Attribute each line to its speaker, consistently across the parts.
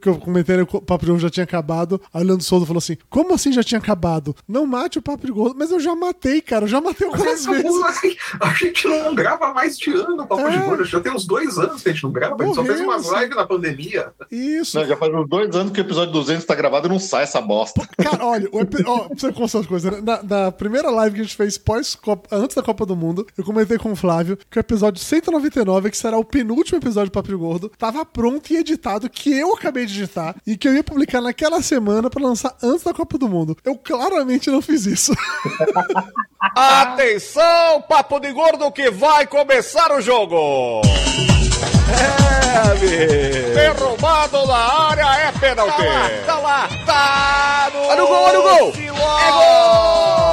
Speaker 1: que eu comentei que o Papo de Gordo já tinha acabado. Aí o Leandro Souza falou assim: Como assim já tinha acabado? Não mate o Papo de Gordo. Mas eu já matei, cara. Eu já matei algumas vezes.
Speaker 2: Assim, a gente não grava mais de ano o Papo é. de Gordo. Já tem uns dois anos que a gente não grava. A gente só fez umas lives na pandemia.
Speaker 1: Isso.
Speaker 3: Não, já faz uns dois anos que o episódio 200 tá gravado e não sai essa bosta.
Speaker 1: Cara, olha, o epi... ó, pra você constar as coisas. Né? Na, na, primeira live que a gente fez pós antes da Copa do Mundo, eu comentei com o Flávio que o episódio 199, que será o penúltimo episódio do Papo de Gordo, tava pronto e editado, que eu acabei de editar e que eu ia publicar naquela semana para lançar antes da Copa do Mundo. Eu claramente não fiz isso.
Speaker 4: Atenção, Papo de Gordo, que vai começar o jogo! É, amigo. Derrubado na área é pênalti.
Speaker 1: Tá lá, tá lá, tá no... Olha o gol, olha o gol.
Speaker 4: É gol!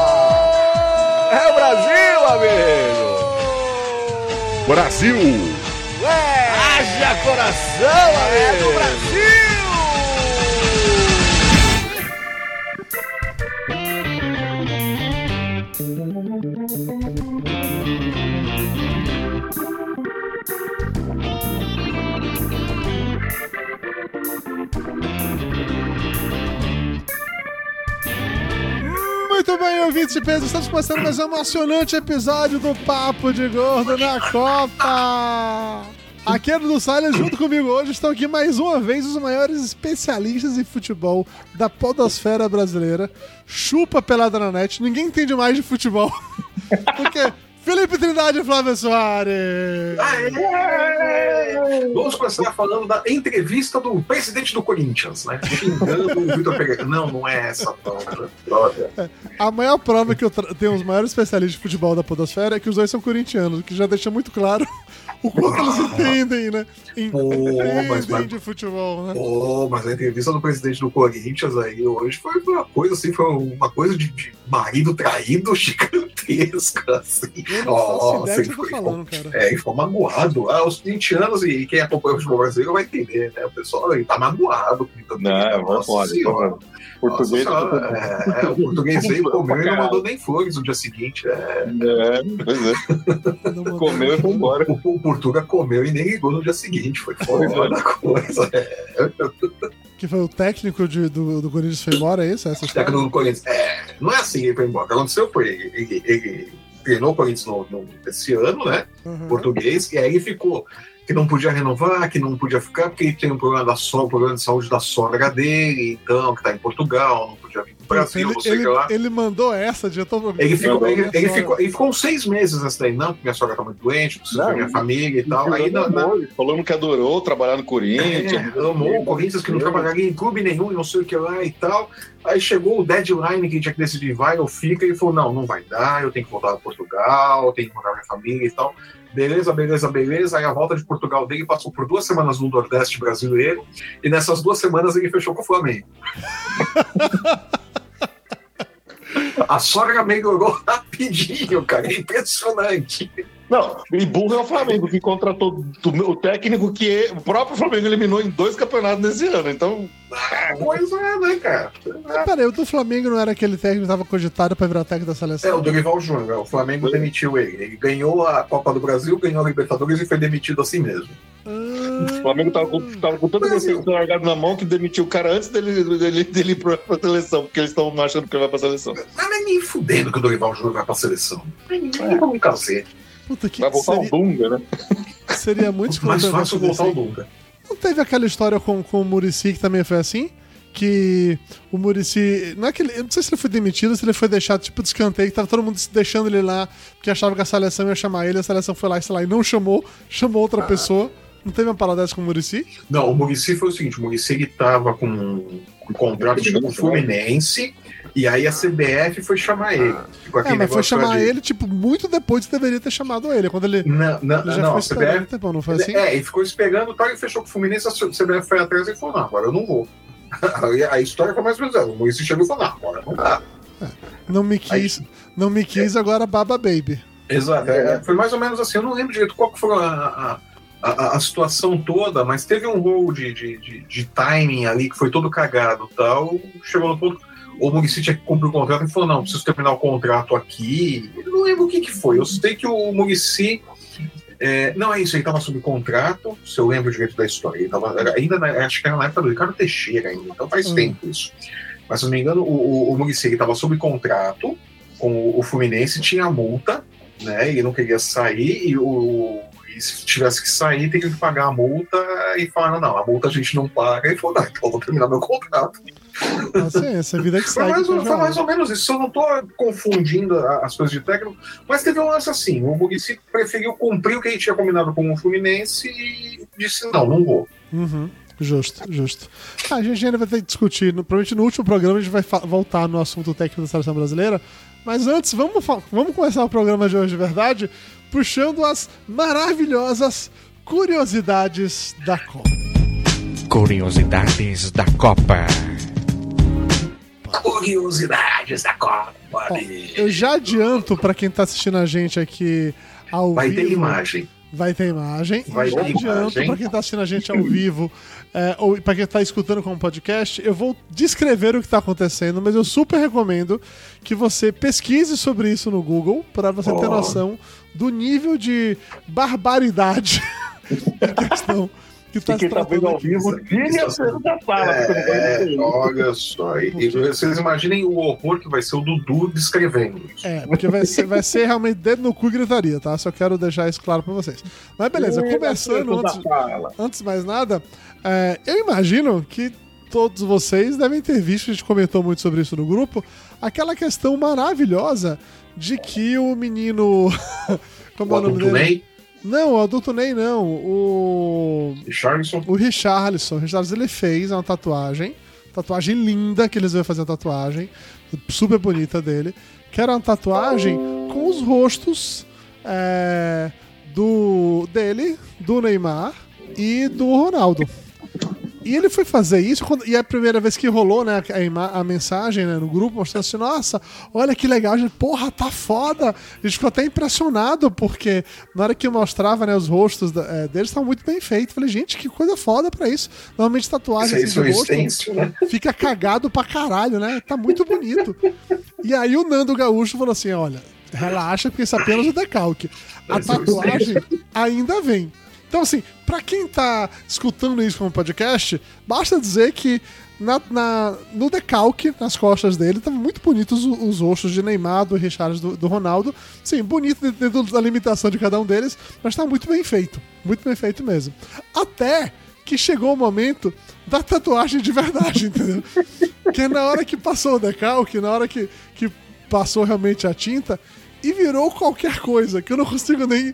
Speaker 4: É o Brasil, amigo.
Speaker 3: Brasil.
Speaker 4: É. Haja coração, amigo. É do Brasil.
Speaker 1: Muito bem, ouvintes de peso, estamos começando mais um emocionante episódio do Papo de Gordo na Copa! Aqui é do Salles, junto comigo hoje estão aqui mais uma vez os maiores especialistas em futebol da podosfera brasileira. Chupa pelada na net, ninguém entende mais de futebol. Porque Felipe Trindade e Flávio Soares.
Speaker 2: Aê! Vamos começar falando da entrevista do presidente do Corinthians, né? Xingando o Vitor Pereira. Não, não é essa prova.
Speaker 1: A maior prova que eu tenho os maiores especialistas de futebol da Podosfera é que os dois são corintianos, o que já deixa muito claro o quanto eles entendem, né? Entendem mas, mas, de futebol, né?
Speaker 2: Pô, mas a entrevista do presidente do Corinthians aí hoje foi uma coisa assim, foi uma coisa de, de marido traído gigantesca, assim.
Speaker 1: Oh, assim, foi, falando, cara.
Speaker 2: É, ficou magoado. Ah, os 20 anos e quem acompanha o futebol brasileiro vai entender, né? O pessoal ele tá magoado.
Speaker 3: Não, é, pode,
Speaker 2: Português, Nossa, é, é, o português veio, comeu e não mandou nem flores no dia seguinte. É,
Speaker 3: é pois é. comeu e foi embora.
Speaker 2: O, o, Portuga comeu e nem ligou no dia seguinte. Foi fora da coisa. É.
Speaker 1: Que foi o técnico de, do, do Corinthians foi embora, é isso? Essa
Speaker 2: o técnico do Corinthians. É, não é assim ele foi embora. O que aconteceu foi ele, ele, ele treinou o Corinthians no, no, esse ano, né? Uhum. Português, e aí ele ficou que não podia renovar, que não podia ficar, porque ele tem um problema, da sogra, um problema de saúde da sogra dele, então, que está em Portugal, não podia vir pro Brasil,
Speaker 1: ele,
Speaker 2: não sei
Speaker 1: ele,
Speaker 2: lá.
Speaker 1: Ele mandou essa, já tô
Speaker 2: ele ficou, ele, ele, ficou, ele ficou uns seis meses nessa daí, não, porque minha sogra tá muito doente, preciso ver minha família e tal. Aí,
Speaker 3: não, não, falando que adorou trabalhar no Corinthians.
Speaker 2: É, amou o Corinthians, que não trabalharia em clube nenhum e não sei o que lá e tal. Aí chegou o deadline que tinha que decidir vai ou fica, e falou: não, não vai dar, eu tenho que voltar para Portugal, tenho que encontrar minha família e tal. Beleza, beleza, beleza. Aí a volta de Portugal dele passou por duas semanas no Nordeste brasileiro, e nessas duas semanas ele fechou com o Flamengo. a sogra melhorou rapidinho, cara. É impressionante.
Speaker 3: Não, e burro é o Flamengo, que contratou o técnico que é, o próprio Flamengo eliminou em dois campeonatos nesse ano. Então.
Speaker 2: Ah, pois é, né, cara?
Speaker 1: Ah, peraí, o do Flamengo não era aquele técnico que estava cogitado para virar técnico da seleção?
Speaker 2: É, o Dorival Júnior. O Flamengo é. demitiu ele. Ele ganhou a Copa do Brasil, ganhou a Libertadores e foi demitido assim mesmo.
Speaker 3: Ah, o Flamengo tava com, tava com tanta licença largado na mão que demitiu o cara antes dele, dele, dele ir pra, pra seleção, porque eles estão achando que ele vai pra seleção.
Speaker 2: Mas não é nem fudendo que o Dorival Júnior vai pra seleção. Nem é. vamos cacete.
Speaker 1: Puta, que
Speaker 3: Vai voltar seria... o Dunga, né?
Speaker 1: Seria muito
Speaker 2: Mais fácil voltar o Dunga.
Speaker 1: Não teve aquela história com, com o Murici que também foi assim? Que o Murici. Não é que ele, eu não sei se ele foi demitido, se ele foi deixado tipo de escanteio, que tava todo mundo deixando ele lá, porque achava que a seleção ia chamar ele, a seleção foi lá, sei lá, e não chamou, chamou outra ah. pessoa. Não teve uma parada dessa com o Murici?
Speaker 2: Não, o Murici foi o seguinte: o Murici ele tava com um contrato com o Fluminense. E aí a CBF foi chamar ele.
Speaker 1: é, mas foi chamar de... ele, tipo, muito depois que deveria ter chamado ele. Quando ele,
Speaker 2: não, não,
Speaker 1: ele já
Speaker 2: não,
Speaker 1: foi
Speaker 2: CBF,
Speaker 1: tempo, não foi assim?
Speaker 2: É, e ficou esperando, tal, e fechou com o Fluminense, a CBF foi atrás e falou, não, agora eu não vou. a história foi mais ou menos. O Maurício chegou e falou, não, agora não dá.
Speaker 1: É, não me quis, aí, não me quis, é. agora baba baby.
Speaker 2: Exato, é, é, foi mais ou menos assim, eu não lembro direito qual que foi a, a, a, a situação toda, mas teve um rol de, de, de, de timing ali que foi todo cagado tal, chegou no ponto o Murici tinha que cumprir o contrato e falou: não, preciso terminar o contrato aqui. Eu não lembro o que, que foi. Eu sei que o Murici É, não, é isso, ele estava sob contrato, se eu lembro direito da história. Ele tava, era- ainda na- acho que era na época do Ricardo Teixeira ainda, então faz
Speaker 1: Hum.
Speaker 2: tempo isso. Mas se não me engano, o, o, o Muricy estava sob contrato com o, o Fluminense, tinha a multa, né? Ele não queria sair e o. E se tivesse que sair, teria que pagar a multa e falaram, não, a multa a gente não paga, e falou, não, então eu vou terminar meu contrato.
Speaker 1: Essa vida que
Speaker 2: Foi
Speaker 1: segue.
Speaker 2: mais, ou- foi mais ou menos isso. Eu não tô confundindo a- as coisas de técnico, mas teve um lance assim. O Muricy preferiu cumprir o que ele tinha combinado com o Fluminense e disse: não, não vou.
Speaker 1: Uhum. Justo, justo. Ah, a gente ainda vai ter que discutir. no- Provavelmente no último programa a gente vai voltar no assunto técnico da seleção brasileira. Mas antes, vamos, vamos começar o programa de hoje de verdade, puxando as maravilhosas curiosidades da Copa.
Speaker 4: Curiosidades da Copa.
Speaker 2: Curiosidades da Copa.
Speaker 1: Ó, eu já adianto pra quem tá assistindo a gente aqui ao
Speaker 2: Vai
Speaker 1: vivo.
Speaker 2: ter imagem.
Speaker 1: Vai ter imagem.
Speaker 2: Vai
Speaker 1: já
Speaker 2: ter
Speaker 1: adianto pra quem tá assistindo a gente ao vivo é, ou pra quem tá escutando como podcast, eu vou descrever o que tá acontecendo, mas eu super recomendo que você pesquise sobre isso no Google pra você ter
Speaker 2: Ó.
Speaker 1: noção do nível de barbaridade em questão que tá
Speaker 3: E
Speaker 1: se
Speaker 3: quem tá vendo ao
Speaker 1: aqui.
Speaker 3: vivo, tire a da sala.
Speaker 2: É,
Speaker 3: ver.
Speaker 2: olha só. E, e vocês imaginem o horror que vai ser o Dudu descrevendo.
Speaker 1: É, porque vai ser, vai ser realmente dedo no cu e gritaria, tá? Só quero deixar isso claro pra vocês. Mas beleza, começando
Speaker 3: Tira a
Speaker 1: antes, antes de mais nada, é, eu imagino que todos vocês devem ter visto, a gente comentou muito sobre isso no grupo, aquela questão maravilhosa de que o menino. Como
Speaker 2: O
Speaker 1: é o nome dele? Não, o adulto Ney não. O.
Speaker 2: Richardson.
Speaker 1: O Richarlison. O Richarlison ele fez uma tatuagem. Tatuagem linda que eles iam fazer a tatuagem. Super bonita dele. Que era uma tatuagem com os rostos é, do dele, do Neymar e do Ronaldo. E ele foi fazer isso, quando- e é a primeira vez que rolou né, a, a mensagem né, no grupo, mostrando assim: nossa, olha que legal, a gente, porra, tá foda. A gente ficou até impressionado, porque na hora que mostrava né, os rostos da- é, deles, estavam muito bem feitos. Falei, gente, que coisa foda pra isso. Normalmente tatuagem
Speaker 2: Isso
Speaker 1: assim, de rosto
Speaker 2: stencil, né?
Speaker 1: fica cagado pra caralho, né? Tá muito bonito. E aí o Nando Gaúcho falou assim: olha, relaxa, porque isso é apenas o decalque. A tatuagem ainda vem. Então, assim, pra quem tá escutando isso como podcast, basta dizer que na, na- no decalque, nas costas dele, estavam muito bonitos os, os rostos de Neymar, do Richard, do, do Ronaldo. Sim, bonito dentro- dentro da limitação de cada um deles, mas tá muito bem feito. Muito bem feito mesmo. Até que chegou o momento da tatuagem de verdade, entendeu? que é na hora que passou o decalque, na hora que, que passou realmente a tinta, e virou qualquer coisa, que eu não consigo nem.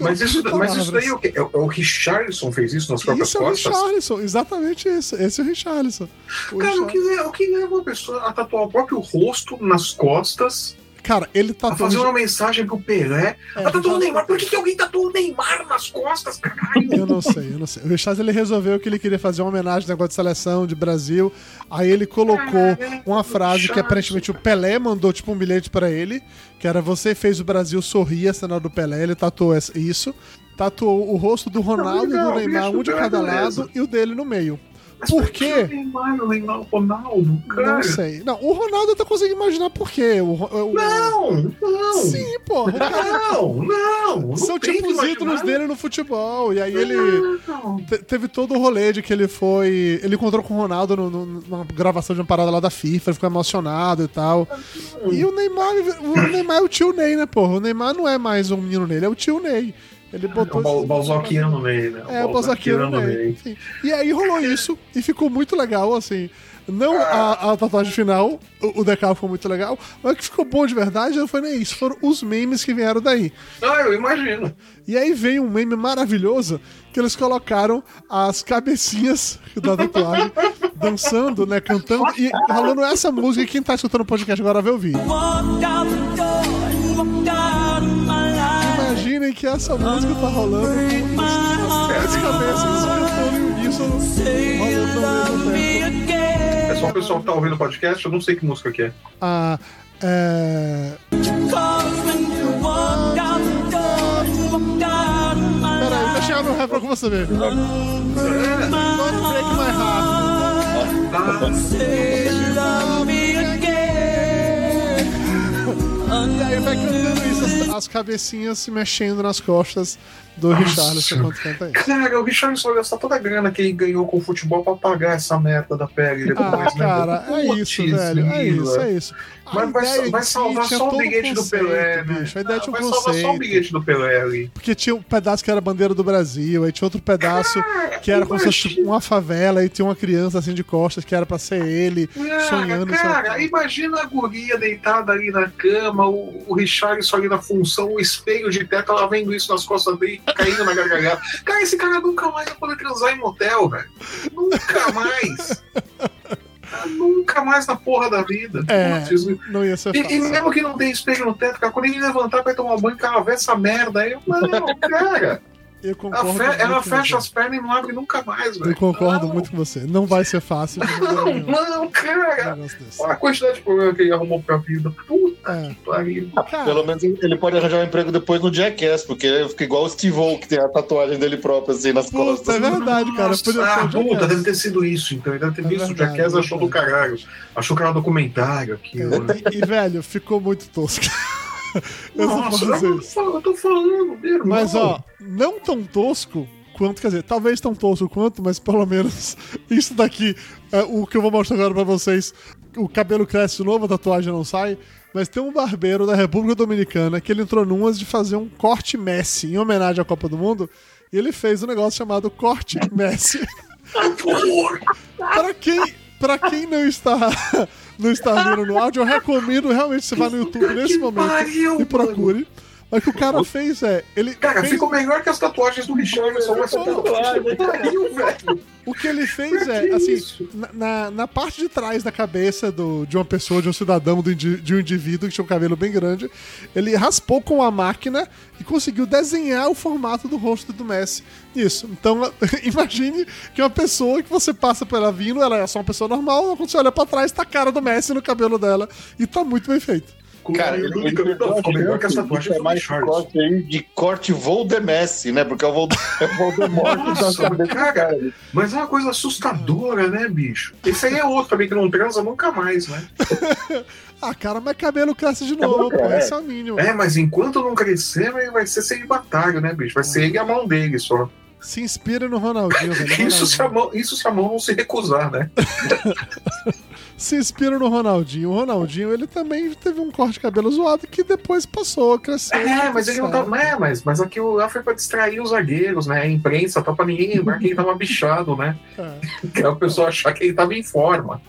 Speaker 2: Mas isso, mas isso daí é o quê? É o- é o Richardson fez isso nas próprias
Speaker 1: Isso é o
Speaker 2: costas?
Speaker 1: Richarlison, exatamente isso. Esse é o Richarlison. O
Speaker 2: Cara, o
Speaker 1: Richar-
Speaker 2: que, é, o que leva uma pessoa a tatuar o próprio rosto nas costas,
Speaker 1: Cara, ele
Speaker 2: a
Speaker 1: tatuou.
Speaker 2: fazer uma mensagem pro Pelé,
Speaker 1: É,
Speaker 2: a tatuar o Neymar? Por que, que alguém tatuou o Neymar nas costas, caralho?
Speaker 1: Eu não sei, eu não sei. O Richard ele resolveu que ele queria fazer uma homenagem ao negócio de seleção de Brasil. Aí ele colocou uma frase que aparentemente o Pelé mandou tipo um bilhete pra ele, que era você fez o Brasil sorrir, a cena do Pelé, ele tatuou isso. Tatuou o rosto do Ronaldo e
Speaker 2: legal,
Speaker 1: do Neymar, um de cada
Speaker 2: beleza.
Speaker 1: lado, e o dele no meio. Por quê?
Speaker 2: o Neymar, Neymar, Ronaldo, cara?
Speaker 1: Não sei. Não, o Ronaldo tô conseguindo imaginar por quê. O, o- o-
Speaker 2: Não, não.
Speaker 1: Sim, pô.
Speaker 2: Não, não. não
Speaker 1: são tipo os ídolos dele no futebol. E aí ele.
Speaker 2: Não.
Speaker 1: Te- teve todo o rolê de que ele foi. Ele encontrou com o Ronaldo no- no- numa gravação de uma parada lá da FIFA, ele ficou emocionado e tal. E o Neymar, o Neymar é o tio Ney, né, porra? O Neymar não é mais um menino Ney, ele é o tio Ney. Ele
Speaker 2: É
Speaker 1: botou.
Speaker 2: o Bal-
Speaker 1: esse-
Speaker 2: Balzaquiano Ney, né?
Speaker 1: É, o Balzaquiano Ney. Enfim. E aí rolou isso e ficou muito legal, assim. Não a, a tatuagem final, o, o decalque ficou muito legal, mas o que ficou bom de verdade não foi nem isso, foram os memes que vieram daí.
Speaker 2: Ah, eu imagino.
Speaker 1: E aí veio um meme maravilhoso que eles colocaram as cabecinhas da tatuagem dançando, né, cantando e rolando essa música. E quem tá escutando o podcast agora vai ouvir. Imaginem que essa música tá rolando as cabeças cantando em uníssono, rolando ao mesmo tempo.
Speaker 2: É só o pessoal que tá ouvindo o podcast, eu não sei que música que é.
Speaker 1: Ah, é... Peraí, deixa eu chegar no refrão com você ver. Don't break my heart.
Speaker 2: Ah,
Speaker 1: E aí vai cantando isso, as, as cabecinhas se mexendo nas costas do Richarlison enquanto canta isso.
Speaker 2: Cara, o Richarlison vai gastar toda a grana que ele ganhou com o futebol pra pagar essa merda da pele
Speaker 1: Ah,
Speaker 2: depois, né?
Speaker 1: cara, é
Speaker 2: Putz,
Speaker 1: isso, velho. É isso, é isso.
Speaker 2: Mas vai, vai
Speaker 1: si
Speaker 2: salvar só o
Speaker 1: um
Speaker 2: bilhete do
Speaker 1: conceito,
Speaker 2: Pelé, né?
Speaker 1: bicho. A ideia tinha um
Speaker 2: vai salvar só o
Speaker 1: conceito.
Speaker 2: bilhete do Pelé ali.
Speaker 1: Porque tinha um pedaço que era a bandeira do Brasil, aí tinha outro pedaço que era como se fosse uma favela, e tinha uma criança assim de costas que era pra ser ele, sonhando.
Speaker 2: Cara, cara,
Speaker 1: sabe?
Speaker 2: imagina a guria deitada ali na cama, o, o Richarlison ali na função, o espelho de teto, ela vendo isso nas costas dele, caindo na gargalhada. Cara, esse cara nunca mais vai poder transar em motel, velho. Nunca mais. Nunca mais na porra da vida.
Speaker 1: É, não ia ser
Speaker 2: E, e mesmo que não tenha espelho no teto, cara, quando ele levantar pra tomar banho, cara, vê essa merda aí. Não, cara.
Speaker 1: Eu
Speaker 2: Ela,
Speaker 1: concordo.
Speaker 2: fe- ela
Speaker 1: muito com
Speaker 2: fecha as pernas e não abre nunca mais, velho.
Speaker 1: Eu concordo
Speaker 2: não,
Speaker 1: muito com você. Não vai ser fácil
Speaker 2: Não, não,
Speaker 1: um
Speaker 2: cara. Olha a quantidade de problema que ele arrumou pra vida. Puta
Speaker 1: É.
Speaker 2: que pariu.
Speaker 1: Cara,
Speaker 3: Pelo menos ele pode arranjar um emprego depois no Jackass, porque ele fica igual o Steve O, que tem a tatuagem dele própria assim nas
Speaker 1: puta,
Speaker 3: costas.
Speaker 1: é verdade, cara.
Speaker 2: Nossa, ah,
Speaker 1: um
Speaker 2: puta, deve ter sido isso, então. Ele deve ter
Speaker 1: É
Speaker 2: visto o
Speaker 1: verdade,
Speaker 2: Jackass
Speaker 1: é
Speaker 2: achou do caralho. Achou que era documentário aquilo. né?
Speaker 1: E, e, velho, ficou muito tosco.
Speaker 2: Nossa, eu,
Speaker 1: isso.
Speaker 2: eu tô falando, meu irmão.
Speaker 1: Mas, ó, não tão tosco quanto, quer dizer, talvez tão tosco quanto, mas pelo menos isso daqui, é, o que eu vou mostrar agora pra vocês, o cabelo cresce de novo, a tatuagem não sai, mas tem um barbeiro da República Dominicana que ele entrou numas de fazer um corte Messi em homenagem à Copa do Mundo, e ele fez um negócio chamado corte Messi. Para quem, para quem não está não está vendo no áudio, eu recomendo realmente você vá no YouTube nesse momento
Speaker 2: pariu,
Speaker 1: e procure. Mas o que o cara fez é, ele
Speaker 2: Cara,
Speaker 1: fez-
Speaker 2: ficou melhor que as tatuagens do Richardson. Tatuagem. Pariu, velho.
Speaker 1: o que ele fez é, assim, na, na, parte de trás da cabeça do, de uma pessoa, de um cidadão, de um indivíduo que tinha um cabelo bem grande, ele raspou com a máquina e conseguiu desenhar o formato do rosto do Messi. Isso. Então, imagine que uma pessoa que você passa por ela vindo, ela é só uma pessoa normal, quando você olha pra trás, tá a cara do Messi no cabelo dela. E tá muito bem feito.
Speaker 3: Cara,
Speaker 2: eu ficou ficou melhor que tatuagens do
Speaker 3: chamar esse
Speaker 2: Richardson.
Speaker 3: corte aí de corte Voldemessi, né? Porque é o é Voldemort da
Speaker 2: Nossa, cara. Mas é uma coisa assustadora, né, bicho? Esse aí é outro também que não transa nunca mais, né?
Speaker 1: Ah, cara, mas cabelo cresce de novo, pô.
Speaker 3: é.
Speaker 1: Esse é o mínimo.
Speaker 2: É, mas enquanto não crescer, vai- ser celibatário, né, bicho? Vai ser ele e a mão dele só.
Speaker 1: Se inspira no Ronaldinho, velho.
Speaker 2: Isso se, a mão, isso se a mão não se recusar, né?
Speaker 1: Se inspira no Ronaldinho. O Ronaldinho, ele também teve um corte de cabelo zoado que depois passou, cresceu.
Speaker 2: É, mas ele não
Speaker 1: certo.
Speaker 2: É, mas, mas aquilo lá foi pra distrair os zagueiros, né? A imprensa, tá pra ninguém lembrar que ele tava bichado, né?
Speaker 1: É.
Speaker 2: Que a pessoa achar que ele tava em forma.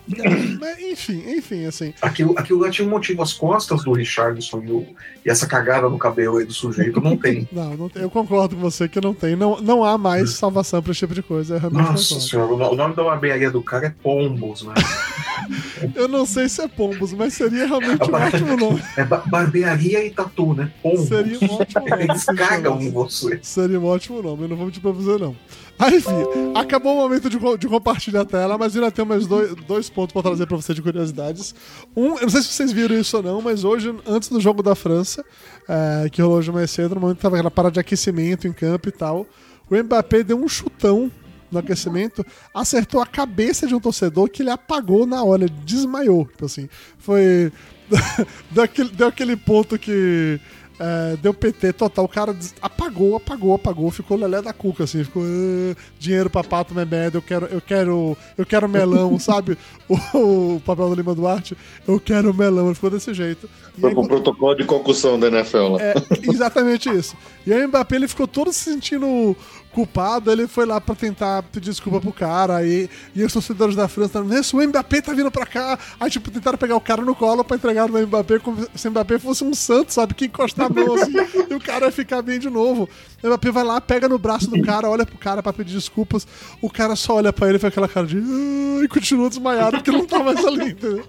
Speaker 1: Mas, enfim, enfim, assim.
Speaker 2: Aquilo, aquilo lá tinha um motivo. As costas do Richardson e, o- e essa cagada no cabelo aí do sujeito não tem.
Speaker 1: Não, não tem- eu concordo com você que não tem. Não, não há mais salvação pra esse tipo de coisa. Realmente
Speaker 2: Nossa
Speaker 1: concordo.
Speaker 2: senhora, o no- o nome da barbearia do cara é Pombos, né?
Speaker 1: Eu não sei se é Pombos, mas seria realmente um ótimo nome.
Speaker 2: É ba- barbearia e tatu, né? Pombos.
Speaker 1: Seria um ótimo nome.
Speaker 2: Eles cagam em você.
Speaker 1: Seria um ótimo nome, eu não vou mentir pra você, não. Aí, enfim, acabou o momento de, de compartilhar a tela, mas ainda tem mais dois, dois pontos pra trazer pra você de curiosidades. Um, eu não sei se vocês viram isso ou não, mas hoje, antes do jogo da França, é, que rolou hoje mais cedo, no momento que tava aquela parada de aquecimento em campo e tal, o Mbappé deu um chutão no aquecimento, acertou a cabeça de um torcedor que ele apagou na hora, ele desmaiou. Tipo assim, foi. deu, aquele, deu aquele ponto que. é, deu PT total, o cara apagou, apagou, apagou, ficou lelé da cuca, assim, ficou "Ah, dinheiro pra pato memedo, eu quero, eu quero, eu quero melão, sabe? O, o papel do Lima Duarte, eu quero melão, ele ficou desse jeito. E
Speaker 3: Foi
Speaker 1: aí,
Speaker 3: pro protocolo de concussão da NFL lá.
Speaker 1: é, exatamente isso. E aí o Mbappé ele ficou todo se sentindo culpado, ele foi lá pra tentar pedir desculpa pro cara, aí, e os torcedores da França isso, o Mbappé tá vindo pra cá. Aí, tipo, tentaram pegar o cara no colo pra entregar no Mbappé como se o Mbappé fosse um santo, sabe? Que encostar a mão assim, e o cara ia ficar bem de novo. O Mbappé vai lá, pega no braço do cara, olha pro cara pra pedir desculpas, o cara só olha pra ele e faz aquela cara de. "Ah", e continua desmaiado porque não tá mais ali, entendeu?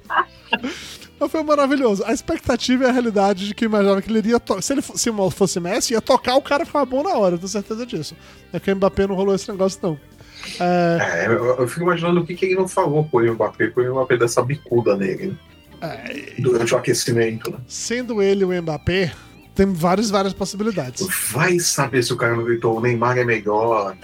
Speaker 1: Mas foi maravilhoso. A expectativa e a realidade de que eu imaginava que ele iria. Se ele se fosse Messi, ia tocar o cara ficava bom na hora, eu tenho certeza disso. É que o Mbappé não rolou esse negócio, não. É,
Speaker 2: É, eu, eu fico imaginando o que, que ele não falou pro Mbappé, pro Mbappé dessa bicuda nele, né?
Speaker 1: é,
Speaker 2: Durante o aquecimento, né?
Speaker 1: sendo ele o Mbappé, tem várias, várias possibilidades.
Speaker 2: Vai saber se o cara não gritou, o Neymar é melhor.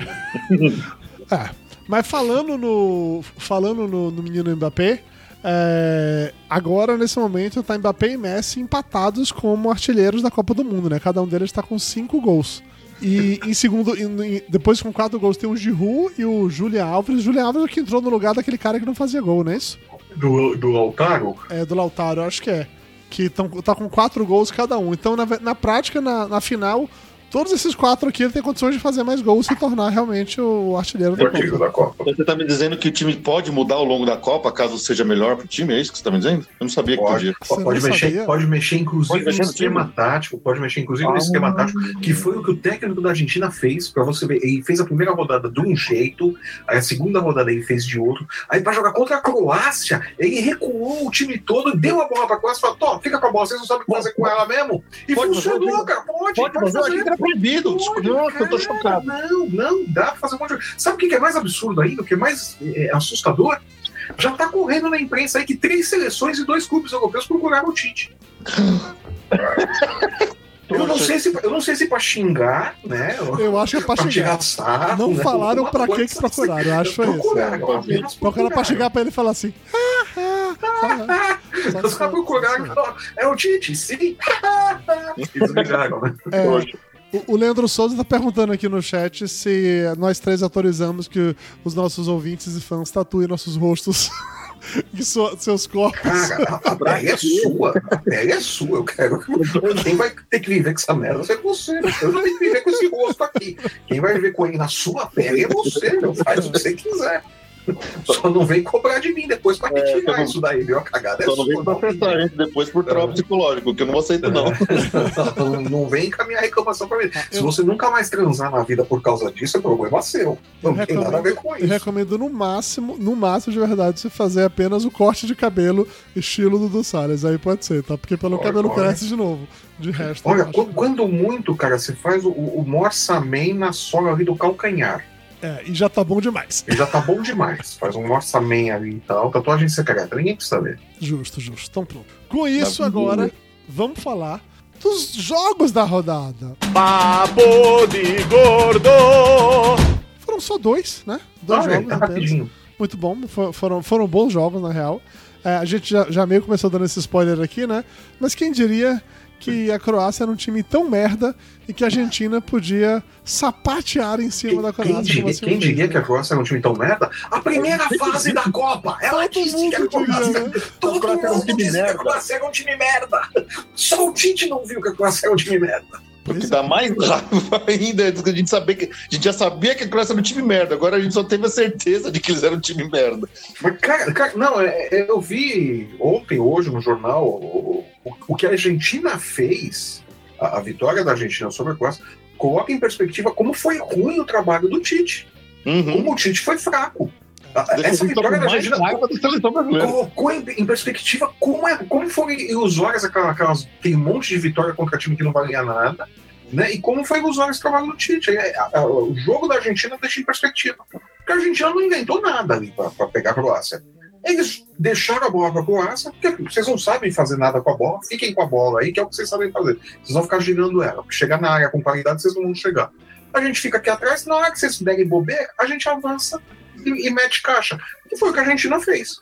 Speaker 1: É. Mas falando no. Falando no, no menino Mbappé, É, agora, nesse momento, tá Mbappé e Messi empatados como artilheiros da Copa do Mundo, né? Cada um deles tá com cinco gols. E em segundo, em- depois com quatro gols tem o Giroud e o Julian Alves. O Julian Alves é que entrou no lugar daquele cara que não fazia gol, não é isso?
Speaker 2: Do, do Lautaro?
Speaker 1: É, do Lautaro, acho que é. Que tão, tá com quatro gols cada um. Então, na, na prática, na, na final, todos esses quatro aqui ele tem condições de fazer mais gols e se tornar realmente o artilheiro da Copa.
Speaker 2: da Copa.
Speaker 3: Você tá me dizendo que o time pode mudar ao longo da Copa, caso seja melhor pro time? É isso que você tá me dizendo? Eu não sabia que
Speaker 2: Pode,
Speaker 3: podia.
Speaker 2: pode,
Speaker 1: não
Speaker 2: mexer,
Speaker 1: sabia?
Speaker 2: pode mexer, inclusive,
Speaker 3: Pode mexer
Speaker 2: no
Speaker 3: no
Speaker 2: esquema
Speaker 3: time?
Speaker 2: tático. Pode mexer, inclusive, no
Speaker 3: Ah.
Speaker 2: esquema tático, que foi o que o técnico da Argentina fez, pra você ver. Ele fez a primeira rodada de um jeito, aí a segunda rodada ele fez de outro. Aí, pra jogar contra a Croácia, ele recuou o time todo, deu a bola pra Croácia e falou: Tó, fica com a bola, vocês não sabem o que fazer com ela mesmo. E
Speaker 3: Pode
Speaker 2: funcionou,
Speaker 3: fazer?
Speaker 2: cara. Pode,
Speaker 3: Pode, achei que era proibido. Nossa, eu tô chocado.
Speaker 2: Não, não, dá pra fazer um monte de coisa. Sabe o que é mais absurdo ainda? O que é mais é, assustador? Já tá correndo na imprensa aí que três seleções e dois clubes europeus procuraram o Tite. Eu não sei se, eu não sei se pra xingar, né?
Speaker 1: Eu acho que é pra
Speaker 2: Pra tirar sarro.
Speaker 1: Não
Speaker 2: né,
Speaker 1: falaram pra que que procuraram, eu acho que foi isso.
Speaker 2: Procuraram,
Speaker 1: cara pra
Speaker 2: procuraram.
Speaker 1: chegar pra ele e falar assim.
Speaker 2: Os caras procuraram é o Tite, sim. E desligaram, né?
Speaker 1: É. o- Leandro Souza tá perguntando aqui no chat se nós três autorizamos que os nossos ouvintes e fãs tatuem nossos rostos e sua- seus corpos.
Speaker 2: Cara, a, a pele é sua. A pele é sua. Eu quero que. Quem vai ter que viver com essa merda é você. Eu não tenho que viver com esse rosto aqui. Quem vai viver com ele na sua pele é você, meu. Faz o que você quiser. Só não vem cobrar de mim depois pra
Speaker 3: É,
Speaker 2: retirar
Speaker 3: eu não-
Speaker 2: isso daí, viu? A cagada é
Speaker 3: Só não vem a gente depois por trauma psicológico, que eu não aceito, não.
Speaker 2: Não, não vem com a minha reclamação pra mim. Se
Speaker 1: Eu-
Speaker 2: você nunca mais transar na vida por causa disso, é problema seu. Não
Speaker 1: Eu
Speaker 2: tem nada a ver com
Speaker 1: Eu
Speaker 2: isso.
Speaker 1: recomendo no máximo, no máximo de verdade, você fazer apenas o corte de cabelo estilo Dudu Salles. Aí pode ser, tá? Porque pelo
Speaker 2: Olha,
Speaker 1: cabelo
Speaker 2: olha.
Speaker 1: cresce de novo. De resto.
Speaker 2: Olha,
Speaker 1: eu acho-
Speaker 2: qu- quando muito, cara, você faz o, o Morsaman na sola ali do calcanhar.
Speaker 1: É, e já tá bom demais.
Speaker 2: E já tá bom demais. Faz um Morsaman ali e tal. Tatuagem secreta, ninguém precisa ver.
Speaker 1: Justo, justo. Então pronto. Com isso,
Speaker 3: Tá
Speaker 1: agora, vamos falar dos jogos da rodada.
Speaker 4: Papo de gordo.
Speaker 1: Foram só dois, né? Dois
Speaker 2: Olha,
Speaker 1: jogos
Speaker 2: tá
Speaker 1: apenas.
Speaker 2: rapidinho.
Speaker 1: Muito bom, for- foram, foram bons jogos, na real. É, a gente já, já meio começou dando esse spoiler aqui, né? Mas quem diria que a Croácia era um time tão merda e que a Argentina podia sapatear em cima da
Speaker 2: Quem,
Speaker 1: Croácia.
Speaker 2: diria,
Speaker 1: como assim
Speaker 2: quem diria que a Croácia era um time tão merda? A primeira fase da Copa! Ela
Speaker 1: Todo
Speaker 2: disse que a
Speaker 1: mundo diria,
Speaker 2: Croácia.
Speaker 1: né?
Speaker 2: Todo
Speaker 3: Croácia um
Speaker 2: mundo disse que a. Croácia era um time merda! Só o Tite não viu que a Croácia era um time merda.
Speaker 3: O que dá mais raiva ainda é a gente saber que. A gente já sabia que a Croácia era um time merda, agora a gente só teve a certeza de que eles eram um time merda.
Speaker 2: Mas, cara, cara, não, é- é- eu vi ontem, hoje, no jornal, o, o- o que a Argentina fez, a, a vitória da Argentina sobre a Croácia, coloca em perspectiva como foi ruim o trabalho do Tite.
Speaker 3: Uhum.
Speaker 2: Como o Tite foi fraco. Essa vitória da Argentina
Speaker 3: brasileira.
Speaker 2: colocou em, em perspectiva como, é, como foram ilusórias aquelas, aquelas. Tem um monte de vitória contra time que não valia nada. Né? E como foi ilusório esse trabalho do Tite. É, a- o jogo da Argentina deixa em perspectiva. Porque a Argentina não inventou nada ali para pegar a Croácia. Eles deixaram a bola para a Croácia, porque vocês não sabem fazer nada com a bola, fiquem com a bola aí, que é o que vocês sabem fazer. Vocês vão ficar girando ela. Porque chegar na área com qualidade, vocês não vão chegar. A gente fica aqui atrás, na hora que vocês derem bobeira, a gente avança e, e mete caixa. Que foi o que a Argentina fez.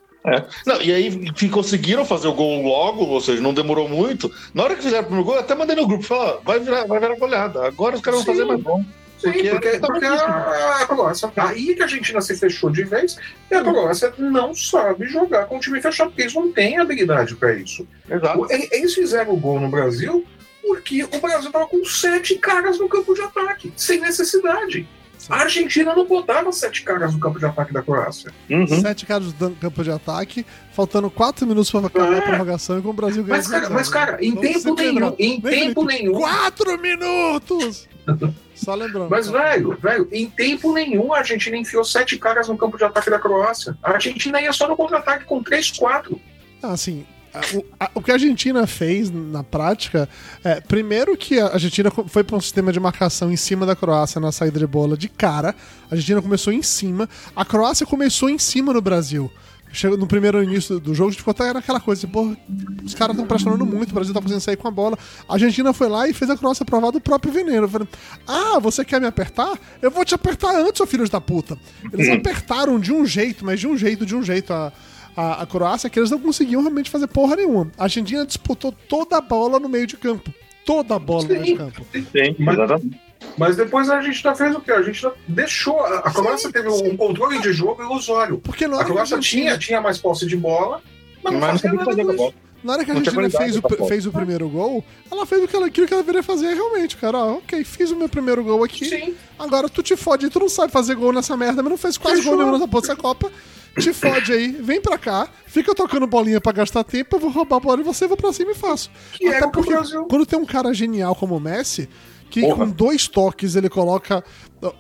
Speaker 3: Não, e aí que conseguiram fazer o gol logo, ou seja, não demorou muito. Na hora que fizeram o primeiro gol, até mandei no grupo, falei, ó, vai virar, vai virar goleada. Agora os caras vão fazer mais bom.
Speaker 2: Sim,
Speaker 3: Porque
Speaker 2: porque,
Speaker 3: tá
Speaker 2: porque a, Croácia. Aí que a Argentina se fechou de vez e a Croácia não sabe jogar com o time fechado, porque eles não têm habilidade para isso.
Speaker 3: Exato.
Speaker 2: Eles fizeram o gol no Brasil porque o Brasil estava com sete caras no campo de ataque, sem necessidade. A Argentina não botava sete caras no campo de ataque da Croácia.
Speaker 3: Uhum.
Speaker 1: Sete caras dando campo de ataque, faltando quatro minutos pra acabar a
Speaker 2: É.
Speaker 1: prorrogação e com o Brasil ganhando.
Speaker 2: Mas, cara, mas, cara em
Speaker 1: Vamos
Speaker 2: tempo nenhum, em
Speaker 1: Vem,
Speaker 2: tempo
Speaker 1: Felipe.
Speaker 2: nenhum.
Speaker 1: Quatro minutos! Só lembrando.
Speaker 2: Mas, velho, velho, em tempo nenhum a Argentina enfiou sete caras no campo de ataque da Croácia. A Argentina ia só no contra-ataque com três, quatro.
Speaker 1: Ah, Assim, a- o, a- o que a Argentina fez na prática é, primeiro que a Argentina foi para um sistema de marcação em cima da Croácia na saída de bola de cara. A Argentina começou em cima, a Croácia começou em cima no Brasil. Chegou no primeiro início do jogo, a gente ficou até naquela coisa, assim, pô, os caras estão pressionando muito, o Brasil tá conseguindo sair com a bola. A Argentina foi lá e fez a Croácia provar do próprio veneno. Falei, ah, você quer me apertar? Eu vou te apertar antes, ô filhos da puta. Eles apertaram de um jeito, mas de um jeito, de um jeito a, a, a Croácia que eles não conseguiam realmente fazer porra nenhuma. A Argentina disputou toda a bola no meio de campo. Toda a bola no meio de campo.
Speaker 3: Sim,
Speaker 2: Mas-. Mas depois a Argentina fez o quê? A Argentina deixou. A Croácia teve um controle de jogo ilusório.
Speaker 1: Porque
Speaker 2: A Croácia
Speaker 1: Argentina,
Speaker 2: tinha, tinha mais posse de bola, mas não
Speaker 3: Mas não
Speaker 2: fazia
Speaker 3: sabia
Speaker 2: nada
Speaker 3: fazer
Speaker 2: com
Speaker 3: a bola.
Speaker 1: Na hora que a
Speaker 3: não
Speaker 1: Argentina fez o, fez o primeiro gol, ela fez aquilo, aquilo que ela deveria fazer realmente, cara. Ó, ok, fiz o meu primeiro gol aqui.
Speaker 2: Sim.
Speaker 1: Agora tu te fode, tu não sabe fazer gol nessa merda, mas não fez quase
Speaker 2: Fechou.
Speaker 1: gol nenhum nessa porra dessa Copa. Te fode aí, vem pra cá, fica tocando bolinha pra gastar tempo, eu vou roubar a bola de você, vou pra cima e faço.
Speaker 2: Que
Speaker 1: Até
Speaker 2: o
Speaker 1: porque
Speaker 2: Brasil-
Speaker 1: quando tem um cara genial como o Messi, que
Speaker 3: Porra.
Speaker 1: com dois toques ele coloca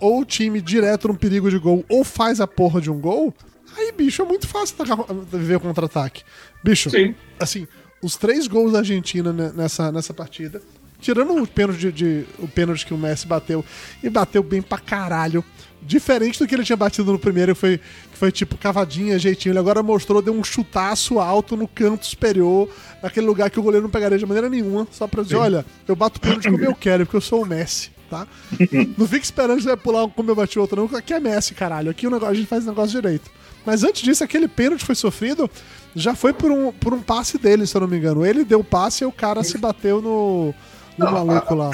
Speaker 1: ou o time direto num perigo de gol, ou faz a porra de um gol, aí, bicho, é muito fácil atacar- ver o contra-ataque. Bicho,
Speaker 2: Sim.
Speaker 1: assim, os três gols da Argentina ne- nessa, nessa partida, tirando o pênalti, de, de- o pênalti que o Messi bateu, e bateu bem pra caralho. Diferente do que ele tinha batido no primeiro, foi, que foi tipo cavadinha, jeitinho. Ele agora mostrou, deu um chutaço alto no canto superior, naquele lugar que o goleiro não pegaria de maneira nenhuma, só pra dizer: olha, eu bato pênalti como eu quero, porque eu sou o Messi, tá? não fique esperando que você vai pular como eu bati outro, não. Aqui é Messi, caralho. Aqui o negócio, a gente faz o negócio direito. Mas antes disso, aquele pênalti foi sofrido já foi por um, por um passe dele, se eu não me engano. Ele deu o passe e o cara se bateu no, no
Speaker 2: Não,
Speaker 1: maluco lá.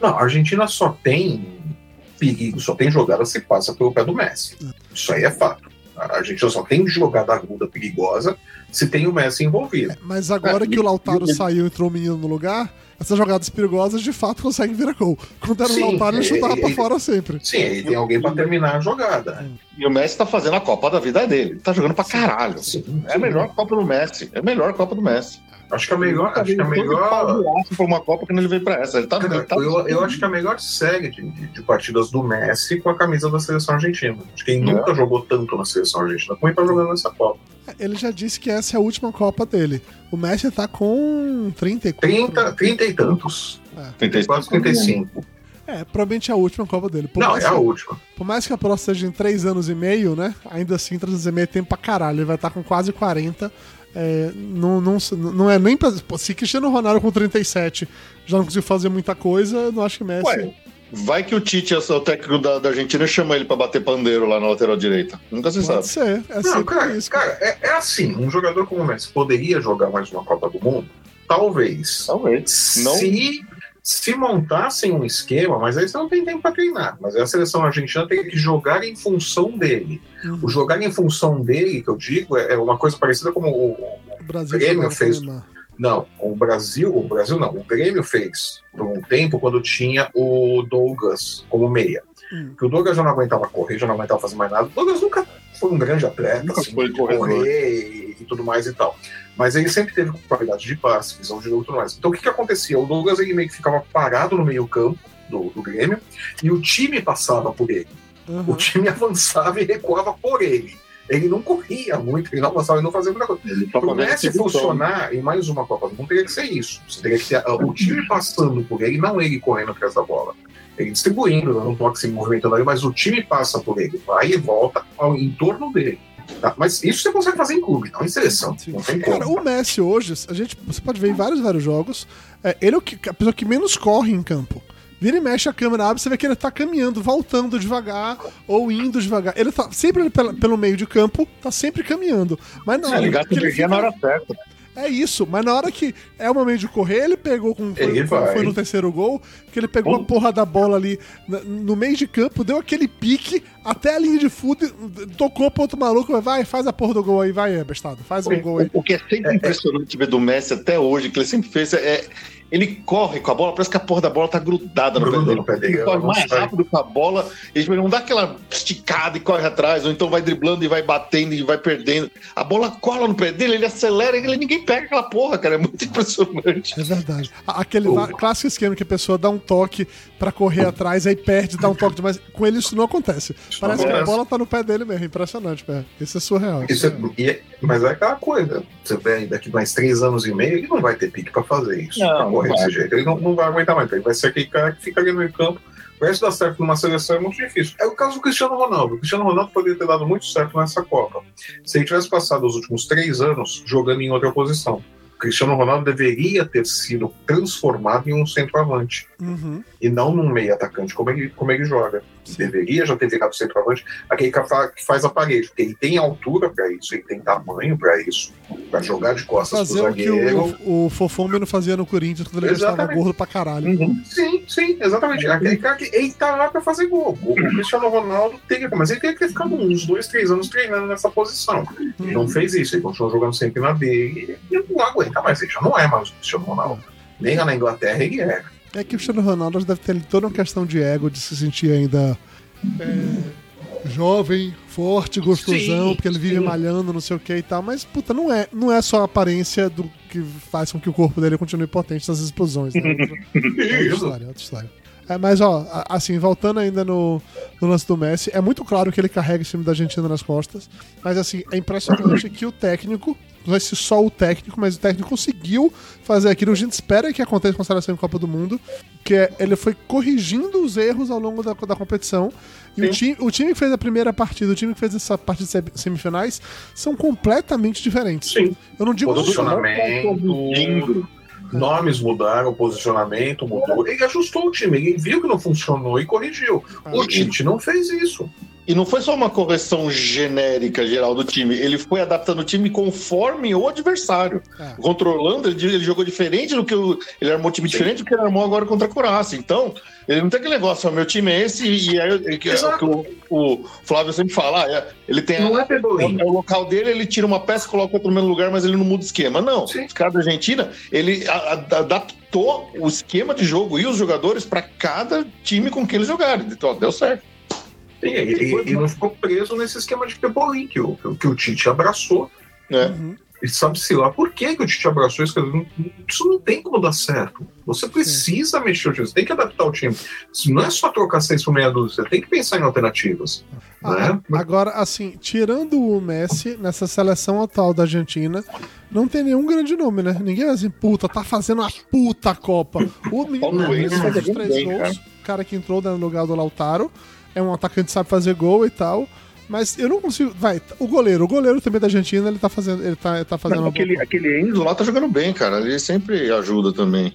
Speaker 2: Não, a Argentina só tem perigo, só tem jogada se passa pelo pé do Messi. Isso aí é fato. A Argentina só tem jogada aguda perigosa se tem o Messi envolvido.
Speaker 1: Mas agora que o Lautaro saiu e entrou o menino no lugar, essas jogadas perigosas de fato conseguem virar gol. Quando era o
Speaker 2: Sim,
Speaker 1: Lautaro, ele
Speaker 2: é-
Speaker 1: chutava pra
Speaker 2: é-
Speaker 1: fora sempre.
Speaker 2: Sim, aí tem alguém pra terminar a jogada.
Speaker 3: E o Messi tá fazendo a Copa da vida dele. Ele tá jogando pra caralho.
Speaker 2: Sim,
Speaker 3: É a melhor Copa do Messi. É a melhor Copa do Messi.
Speaker 2: Acho que a melhor, acho que a
Speaker 3: Todo
Speaker 2: melhor,
Speaker 3: pra uma Copa que ele veio pra essa. Ele tá,
Speaker 2: Cara,
Speaker 3: ele tá
Speaker 2: eu, eu acho que a melhor série de, de- de partidas do Messi com a camisa da seleção argentina. Acho que ele
Speaker 3: É.
Speaker 2: nunca jogou tanto na seleção argentina como ele tá jogando nessa Copa.
Speaker 1: Ele já disse que essa é a última Copa dele. O Messi tá com 34.
Speaker 2: 30, 30 e tantos.
Speaker 3: 35.
Speaker 2: Quase 35.
Speaker 1: É, provavelmente é a última Copa dele. Por
Speaker 2: Não,
Speaker 1: mais
Speaker 2: é a
Speaker 1: que-
Speaker 2: última.
Speaker 1: Por mais que a próxima seja em 3 anos e meio, né? Ainda assim, 3 anos e meio é tempo pra caralho. Ele vai estar com quase 40. É, não, não, não é nem pra. Se Cristiano Ronaldo com 37 já não conseguiu fazer muita coisa, eu não acho que Messi.
Speaker 3: Ué, vai que o Tite, é o técnico da, da Argentina, chama ele pra bater pandeiro lá na lateral direita. Nunca se
Speaker 1: Pode
Speaker 3: sabe.
Speaker 1: ser. É
Speaker 2: Não, cara,
Speaker 1: isso.
Speaker 2: cara é, é assim, um jogador como o Messi poderia jogar mais uma Copa do Mundo? Talvez.
Speaker 3: Talvez. Não.
Speaker 2: Se, se montassem um esquema, mas aí você não tem tempo para treinar. Mas a seleção argentina tem que jogar em função dele.
Speaker 1: Uhum.
Speaker 2: O jogar em função dele, que eu digo, é é uma coisa parecida como o,
Speaker 1: O Brasil
Speaker 2: Grêmio fez-
Speaker 1: Neymar.
Speaker 2: Não, o Brasil, o Brasil não, o Grêmio fez por um tempo quando tinha o Douglas como meia.
Speaker 1: Hum.
Speaker 2: Que o Douglas já não aguentava correr, já não aguentava fazer mais nada. O Douglas nunca foi um grande atleta,
Speaker 3: Nunca
Speaker 2: assim,
Speaker 3: foi
Speaker 2: correr e, e tudo mais e tal. Mas ele sempre teve qualidade de passe, visão de jogo e tudo mais. Então o que, que acontecia? O Douglas ele meio que ficava parado no meio campo do, do Grêmio e o time passava por ele.
Speaker 1: Uhum.
Speaker 2: O time avançava e recuava por ele. Ele não corria muito, ele não avançava, ele não fazia muita coisa.
Speaker 3: Tá
Speaker 2: Para o Messi
Speaker 3: exibição.
Speaker 2: funcionar em mais uma Copa do Mundo, teria que ser isso. Você teria que ter ah, o time passando por ele, não ele correndo atrás da bola. Ele distribuindo, um toque se movimentando ali, mas o time passa por ele, vai e volta ao em torno dele. tá? Mas isso você consegue fazer em clube, não em seleção. Não tem
Speaker 1: Cara,
Speaker 2: como.
Speaker 1: o Messi hoje, a gente, você pode ver em vários, vários jogos, é, ele é o que, a pessoa que menos corre em campo. Vira e mexe a câmera, abre, você vê que ele tá caminhando, voltando devagar ou indo devagar. Ele tá sempre ali pela- pelo meio de campo, tá sempre caminhando. Mas na
Speaker 3: Sim,
Speaker 1: hora
Speaker 3: ele gasta energia
Speaker 1: fica-
Speaker 3: na hora certa.
Speaker 1: É isso, mas na hora que é o momento de correr, ele pegou com. Foi,
Speaker 2: Ele
Speaker 1: foi- no terceiro gol, que ele pegou a porra da bola ali no meio de campo, deu aquele pique até a linha de fundo, tocou pro outro maluco, vai, faz a porra do gol aí, vai, bestado, faz um gol aí.
Speaker 3: O, o que é sempre impressionante ver do Messi até hoje, que ele sempre fez, é. Ele corre com a bola, parece que a porra da bola tá grudada no pé dele.
Speaker 2: no pé dele,
Speaker 3: Ele corre
Speaker 2: não
Speaker 3: mais
Speaker 2: sai.
Speaker 3: rápido com a bola, ele não dá aquela esticada e corre atrás, ou então vai driblando e vai batendo e vai perdendo. A bola cola no pé dele, ele acelera e ele, ninguém pega aquela porra, cara. É muito impressionante.
Speaker 1: É verdade. Aquele
Speaker 2: O-
Speaker 1: va- clássico esquema que a pessoa dá um toque pra correr atrás, aí perde, dá um toque demais. Com ele isso não acontece.
Speaker 2: Isso
Speaker 1: Parece
Speaker 2: não
Speaker 1: que a bola tá no pé dele mesmo. Impressionante, pé. Isso é surreal.
Speaker 2: Isso é- e é- mas é aquela coisa. Você vê daqui mais três anos e meio, ele não vai ter pique pra fazer isso.
Speaker 3: Não,
Speaker 2: correr
Speaker 3: não
Speaker 2: desse jeito. Ele não, não vai aguentar mais. Ele vai ser aquele cara que fica ali no campo. O resto dar certo numa seleção é muito difícil. É o caso do Cristiano Ronaldo. O Cristiano Ronaldo poderia ter dado muito certo nessa Copa. Se ele tivesse passado os últimos três anos jogando em outra posição. Cristiano Ronaldo deveria ter sido transformado em um centroavante
Speaker 1: Uhum.
Speaker 2: e não num meio atacante como ele, como ele joga. Que deveria já ter virado centroavante, aquele que fa- que faz a parede, porque ele tem altura para isso, ele tem tamanho para isso, para jogar de costas pro
Speaker 1: Fazer o que
Speaker 2: zagueiro.
Speaker 1: o, o Fofômeno fazia no Corinthians quando ele estava gordo pra caralho.
Speaker 2: Uhum. Sim, sim, exatamente. Aquele cara que ele tá lá pra fazer gol. O Cristiano Ronaldo teria, mas ele teria que ter ficado uns dois, três anos treinando nessa posição. Ele não fez isso, ele continuou jogando sempre na dele e não aguenta mais. Ele já não é mais o Cristiano Ronaldo. Nem lá na Inglaterra ele é.
Speaker 1: É que o Cristiano Ronaldo deve ter toda uma questão de ego, de se sentir ainda é, jovem, forte, gostosão,
Speaker 2: Sim,
Speaker 1: porque ele vive
Speaker 2: sim.
Speaker 1: malhando, não sei o que e tal. Mas, puta, não é, não é só a aparência do que faz com que o corpo dele continue potente nessas explosões. Né? Outra, outra história, outra história. É, mas, ó, assim, voltando ainda no, no lance do Messi, é muito claro que ele carrega esse time da Argentina nas costas, mas, assim, é impressionante que o técnico, não sei se só o técnico, mas o técnico conseguiu fazer aquilo. A gente espera que aconteça com a seleção em Copa do Mundo, que é, ele foi corrigindo os erros ao longo da, da competição. E o time, o time que fez a primeira partida, o time que fez essa parte de sem- semifinais, são completamente diferentes.
Speaker 2: Sim.
Speaker 1: Eu não digo
Speaker 2: Posicionamento, nomes mudaram, o posicionamento mudou. Ele ajustou o time, ele viu que não funcionou e corrigiu. O Tite não fez isso.
Speaker 3: E não foi só uma correção genérica geral do time, ele foi adaptando o time conforme o adversário.
Speaker 1: É.
Speaker 3: Controlando, ele, ele jogou diferente do que o, ele armou um time diferente do que ele armou agora contra a Croácia. Então, ele não tem aquele negócio, meu time é esse, e aí é, é o que o, o Flávio sempre fala, ah, é, ele tem
Speaker 2: Não
Speaker 3: a-
Speaker 2: é Pedroinho.
Speaker 3: é o local dele, ele tira uma peça, coloca outro no mesmo lugar, mas ele não muda o esquema. Não,
Speaker 2: Sim.
Speaker 3: os caras da Argentina, ele a- a- adaptou o esquema de jogo e os jogadores para cada time com que eles jogaram. Então, deu certo.
Speaker 2: Sim, ele, ele- ele não ficou preso nesse esquema de Pebolim que o, que o Tite abraçou.
Speaker 3: Né?
Speaker 1: Uhum.
Speaker 2: E sabe-se lá por que, que o Tite abraçou isso? Não- Isso não tem como dar certo. Você precisa mexer o time, você tem que adaptar o time. Isso não é só trocar seis por meia dúzia, você tem que pensar em alternativas.
Speaker 1: Ah,
Speaker 2: né?
Speaker 1: Agora, assim, tirando o Messi, nessa seleção atual da Argentina, não tem nenhum grande nome, né? Ninguém vai assim, puta, tá fazendo uma puta Copa. O menino fez os três gols, o cara que entrou no lugar do Lautaro, é um atacante que sabe fazer gol e tal. Mas eu não consigo. Vai, o goleiro, o goleiro também da Argentina, ele tá fazendo. Ele tá, tá fazendo
Speaker 3: aquele,
Speaker 1: boa
Speaker 3: aquele Enzo lá tá jogando bem, cara. Ele sempre ajuda também.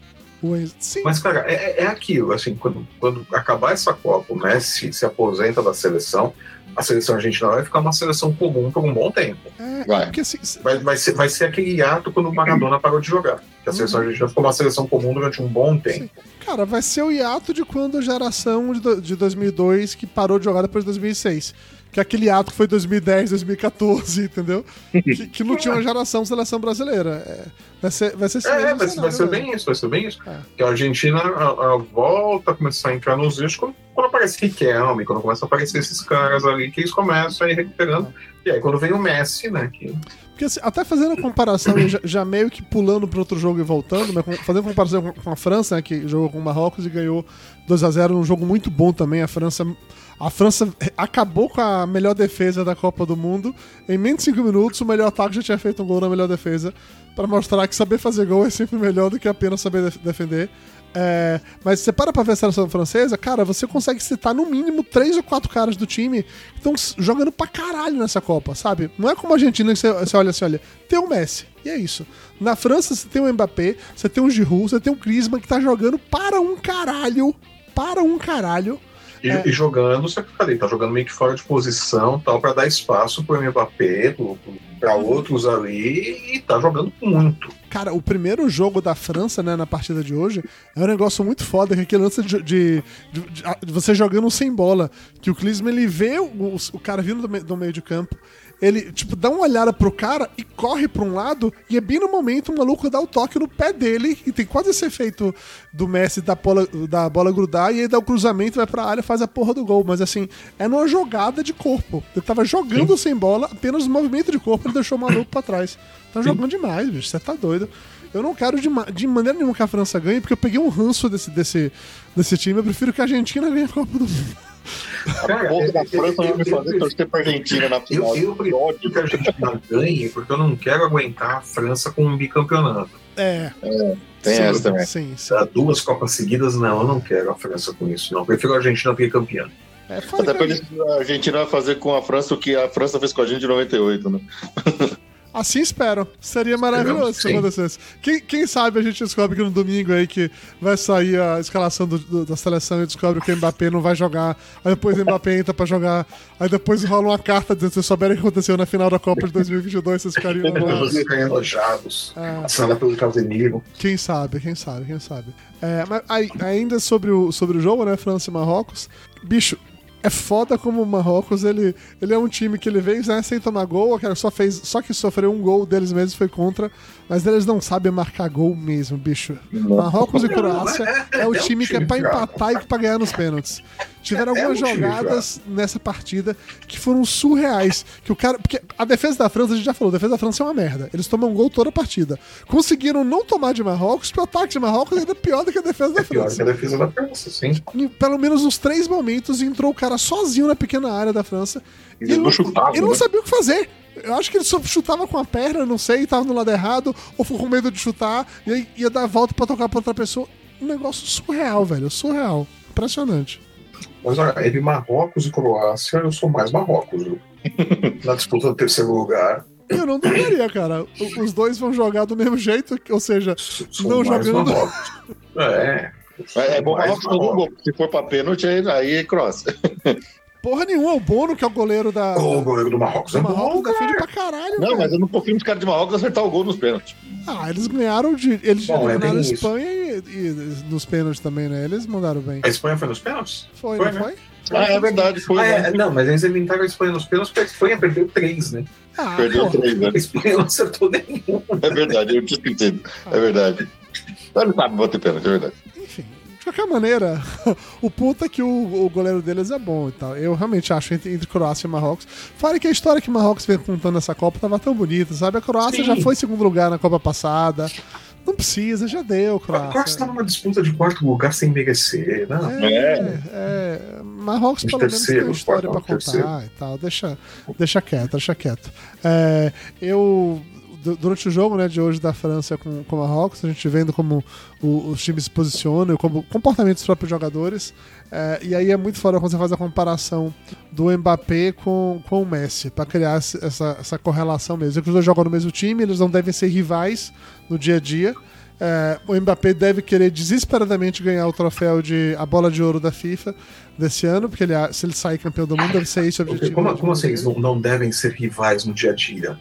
Speaker 1: Sim,
Speaker 2: Mas, cara, é, é- é aquilo, assim, quando, quando acabar essa Copa, o Messi se aposenta da seleção, a seleção argentina vai ficar uma seleção comum por um bom tempo.
Speaker 1: é,
Speaker 3: Vai.
Speaker 1: é porque assim,
Speaker 2: Vai, vai, ser, vai ser aquele ato quando o Maradona parou de jogar. Que a seleção argentina ficou uma seleção comum durante um bom tempo.
Speaker 1: Cara, vai ser o hiato de quando a geração de, de 2002 que parou de jogar depois de 2006. Que aquele ato que foi 2010, 2014, entendeu? Que, que não tinha uma geração seleção brasileira. É, vai ser, vai ser
Speaker 2: É, vai, vai
Speaker 1: cenário
Speaker 2: ser bem isso, vai ser bem isso.
Speaker 1: É.
Speaker 2: Que a Argentina a, a volta a começar a entrar nos eixos quando, quando aparece Riquelme, quando começa a aparecer esses caras ali, que eles começam a ir recuperando. E aí quando vem o Messi, né? Que,
Speaker 1: Porque assim, até fazendo a comparação, já, já meio que pulando para outro jogo e voltando, mas fazendo comparação com, com a França, né, que jogou com o Marrocos e ganhou 2 a 0 num jogo muito bom também. A França, a França acabou com a melhor defesa da Copa do Mundo. Em menos de 5 minutos, o melhor ataque já tinha feito um gol na melhor defesa, para mostrar que saber fazer gol é sempre melhor do que apenas saber def- defender. É, mas você para pra ver a seleção francesa, cara, você consegue citar no mínimo três ou quatro caras do time que estão jogando pra caralho nessa Copa, sabe? Não é como a Argentina que você, você olha assim, olha, tem o Messi, e é isso. Na França você tem o Mbappé, você tem o Giroud, você tem o Griezmann que tá jogando para um caralho, para um caralho.
Speaker 2: E,
Speaker 1: É.
Speaker 2: e jogando, você falei, tá jogando meio que fora de posição tal, para dar espaço pro Mbappé, para outros ali, e tá jogando muito.
Speaker 1: Cara, o primeiro jogo da França, né, na partida de hoje, é um negócio muito foda, que é aquele lance de, de- de- de- de você jogando sem bola, que o Klinsmann, ele vê o, o cara vindo do, me- do meio de campo, ele, tipo, dá uma olhada pro cara e corre pra um lado, e é bem no momento o maluco dá o toque no pé dele, e tem quase esse efeito do Messi da bola, da bola grudar, e aí dá o cruzamento, vai pra área e faz a porra do gol. Mas assim, é numa jogada de corpo. Ele tava jogando sem bola, apenas o movimento de corpo ele deixou o maluco pra trás. Tá jogando demais, bicho, você tá doido. Eu não quero de, de maneira nenhuma que a França ganhe, porque eu peguei um ranço desse, desse, desse time. Eu prefiro que a Argentina ganhe a Copa do Mundo.
Speaker 2: Cara,
Speaker 3: Porra da
Speaker 2: eu-
Speaker 3: França vai
Speaker 2: eu-
Speaker 3: me fazer
Speaker 2: eu-
Speaker 3: torcer pra Argentina na
Speaker 2: Eu,
Speaker 3: final.
Speaker 2: eu prefiro que a Argentina ganhe, porque eu não quero aguentar a França com um bicampeonato.
Speaker 1: É,
Speaker 3: Tem
Speaker 1: sim,
Speaker 3: essa também.
Speaker 1: Sim, sim.
Speaker 2: Duas Copas seguidas, não, eu não quero a França com isso, não. Eu prefiro a Argentina tricampeã.
Speaker 1: É,
Speaker 3: Até
Speaker 1: que-
Speaker 3: porque a Argentina vai fazer com a França o que a França fez com a gente em 98, né?
Speaker 1: Assim espero. Seria maravilhoso se acontecesse. Quem, quem sabe a gente descobre que no domingo aí que vai sair a escalação do- do- da seleção e descobre que o Mbappé não vai jogar. Aí depois o Mbappé entra pra jogar. Aí depois rola uma carta dizendo vocês souberem o que aconteceu na final da Copa de 2022, vocês ficariam
Speaker 2: vocês ficam enojados.
Speaker 1: É.
Speaker 2: Assinada pelo Casemiro.
Speaker 1: Quem sabe, quem sabe, quem sabe. É, mas aí- ainda sobre o, sobre o jogo, né, França e Marrocos, bicho, é foda como o Marrocos, ele, ele é um time que ele veio né, sem tomar gol, só, fez, só que sofreu um gol deles mesmos, foi contra, mas eles não sabem marcar gol mesmo, bicho. Marrocos e Croácia é o
Speaker 2: é
Speaker 1: time que é pra empatar e pra ganhar nos pênaltis. Tiveram
Speaker 2: É
Speaker 1: algumas
Speaker 2: um
Speaker 1: jogadas nessa partida que foram surreais. Que o cara. Porque a defesa da França, a gente já falou, a defesa da França é uma merda. Eles tomam um gol toda a partida. Conseguiram não tomar de Marrocos, porque o ataque de Marrocos é ainda pior do que a defesa da
Speaker 2: É pior que
Speaker 1: França.
Speaker 2: a defesa da França, sim.
Speaker 1: Em pelo menos uns três momentos entrou o cara sozinho na pequena área da França.
Speaker 3: Ele
Speaker 1: ele
Speaker 3: não chutava,
Speaker 1: ele não
Speaker 3: né?
Speaker 1: sabia o que fazer. Eu acho que ele só chutava com a perna, não sei, tava no lado errado, ou ficou com medo de chutar, e aí ia dar a volta pra tocar pra outra pessoa. Um negócio surreal, velho. Surreal. Impressionante.
Speaker 2: Mas olha, entre Marrocos e Croácia, eu sou mais Marrocos. viu? Na disputa do terceiro lugar,
Speaker 1: Eu não duvidaria, cara. Os dois vão jogar do mesmo jeito, ou seja,
Speaker 2: sou
Speaker 1: Não
Speaker 2: mais
Speaker 1: jogando.
Speaker 2: Marrocos. É.
Speaker 3: É, é bom
Speaker 2: mais
Speaker 3: Marrocos um gol. Se for pra pênalti, aí, aí é Croácia.
Speaker 1: porra nenhuma. O Bono, que é o goleiro da,
Speaker 2: O goleiro do Marrocos
Speaker 1: do
Speaker 2: é bom,
Speaker 1: Marrocos, defende
Speaker 2: cara.
Speaker 1: pra caralho.
Speaker 3: Não,
Speaker 1: velho.
Speaker 3: mas eu não confio nos caras de Marrocos acertar o gol nos pênaltis.
Speaker 1: Ah, eles ganharam de. Eles
Speaker 2: Bom, é
Speaker 1: ganharam a
Speaker 2: bem isso.
Speaker 1: Espanha e, e nos pênaltis também, né? Eles mandaram bem.
Speaker 2: A Espanha foi nos pênaltis?
Speaker 1: Foi,
Speaker 2: Foi,
Speaker 1: não
Speaker 2: né?
Speaker 1: foi?
Speaker 3: Ah, é verdade, foi.
Speaker 2: Ah,
Speaker 3: né?
Speaker 2: é, não, mas eles eliminaram a Espanha nos pênaltis porque a Espanha perdeu três, né?
Speaker 1: Ah,
Speaker 3: Perdeu
Speaker 1: porra.
Speaker 3: três, né?
Speaker 2: A Espanha não acertou nenhum.
Speaker 3: É verdade, eu tinha esquecido. É verdade. Mas não sabe bater pênalti, é verdade.
Speaker 1: De qualquer maneira, o puta que o, o goleiro deles é bom e tal. Eu realmente acho entre, entre Croácia e Marrocos. Fora que a história que Marrocos vem contando nessa Copa tava tão bonita, sabe? A Croácia
Speaker 2: Sim.
Speaker 1: já foi segundo lugar na Copa passada. Não precisa, já deu,
Speaker 2: A Croácia
Speaker 1: Croácia.
Speaker 2: tá numa disputa de quarto lugar sem merecer, né?
Speaker 1: É, é, Marrocos
Speaker 2: De
Speaker 1: pelo menos tem
Speaker 2: terceiro,
Speaker 1: uma história pra
Speaker 2: quarto,
Speaker 1: contar
Speaker 2: terceiro.
Speaker 1: e tal. Deixa, deixa quieto, deixa quieto. É, eu, durante o jogo né, de hoje da França com, com Marrocos, a gente vendo como o- os times se posicionam, como o comportamento dos próprios jogadores. é, e aí é muito fora quando você faz a comparação do Mbappé com, com o Messi, pra criar essa, essa correlação mesmo. Os dois jogam no mesmo time, eles não devem ser rivais no dia a dia. É, o Mbappé deve querer desesperadamente ganhar o troféu de a bola de ouro da FIFA desse ano, porque ele, se ele sair campeão do mundo, deve ser esse o objetivo.
Speaker 2: como, como assim? Eles não, não devem ser rivais no dia a dia?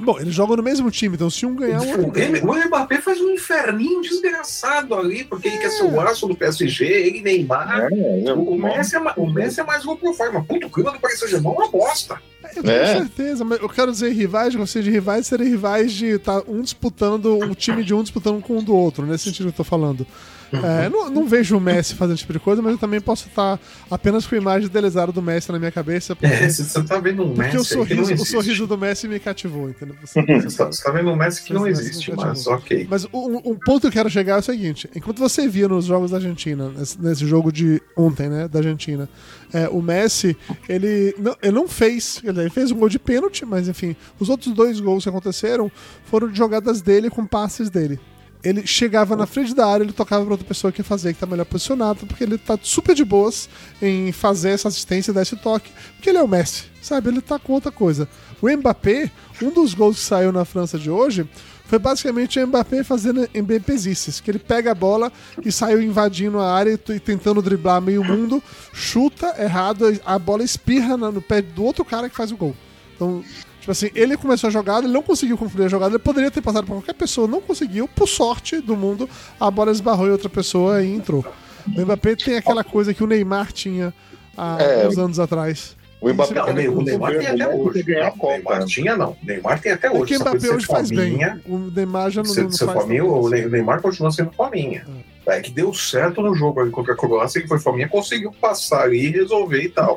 Speaker 1: Bom, eles jogam no mesmo time, então se um ganhar, o outro.
Speaker 2: Ele- o Mbappé faz um inferninho desgraçado ali, porque ele quer ser o aço do PSG, ele Neymar.
Speaker 3: É,
Speaker 2: O, o Messi é, o Messi é mais profile, mas puto, o clima do Paris Saint-Germain é uma bosta.
Speaker 1: Eu tenho
Speaker 3: É.
Speaker 1: certeza, mas eu quero dizer rivais, eu gostaria de rivais serem rivais de tá um disputando, um time de um disputando com o do outro, nesse sentido que eu tô falando. É, não, não vejo o Messi fazendo esse tipo de coisa, mas eu também posso estar apenas com a imagem delezada do Messi na minha cabeça, porque,
Speaker 2: É, você você tá vendo um
Speaker 1: porque
Speaker 2: Messi
Speaker 1: o,
Speaker 2: aí que não
Speaker 1: sorriso, o sorriso do Messi me cativou, entendeu? Você-
Speaker 2: Você tá, você tá vendo um Messi que não existe, mas ok.
Speaker 1: Mas o- um, um ponto que eu quero chegar é o seguinte: enquanto você via nos jogos da Argentina, nesse, nesse jogo de ontem, né, da Argentina, é, o Messi, ele não, ele não fez, ele fez um gol de pênalti, mas enfim, os outros dois gols que aconteceram foram de jogadas dele com passes dele. Ele chegava na frente da área, ele tocava pra outra pessoa que ia fazer, que tá melhor posicionado, porque ele tá super de boas em fazer essa assistência, dar esse toque, porque ele é o Messi, sabe? Ele tá com outra coisa. O Mbappé, um dos gols que saiu na França de hoje, foi basicamente o Mbappé fazendo Mbappezices, que ele pega a bola e saiu invadindo a área e tentando driblar meio mundo, chuta errado, a bola espirra no pé do outro cara que faz o gol. Então, tipo assim, ele começou a jogada, ele não conseguiu concluir a jogada, ele poderia ter passado pra qualquer pessoa, não conseguiu, por sorte do mundo, a bola esbarrou em outra pessoa e entrou. O Mbappé tem aquela coisa que o Neymar tinha há
Speaker 3: É.
Speaker 1: uns anos atrás.
Speaker 3: O Mbappé
Speaker 2: Não, o Ney- o Neymar tem até
Speaker 3: Ele
Speaker 2: hoje.
Speaker 3: ganhar a
Speaker 2: o Neymar
Speaker 3: Copa.
Speaker 2: tinha, não. O Neymar tem até hoje.
Speaker 1: o
Speaker 2: coisa
Speaker 1: Mbappé
Speaker 2: de
Speaker 1: hoje faz bem.
Speaker 2: fominha,
Speaker 1: O Neymar já não,
Speaker 2: Ser,
Speaker 1: não faz
Speaker 2: fominha, o
Speaker 1: bem assim.
Speaker 2: Neymar continua sendo fominha. É que deu certo no jogo contra a Croácia, que foi fominha, conseguiu passar ali e resolver e tal.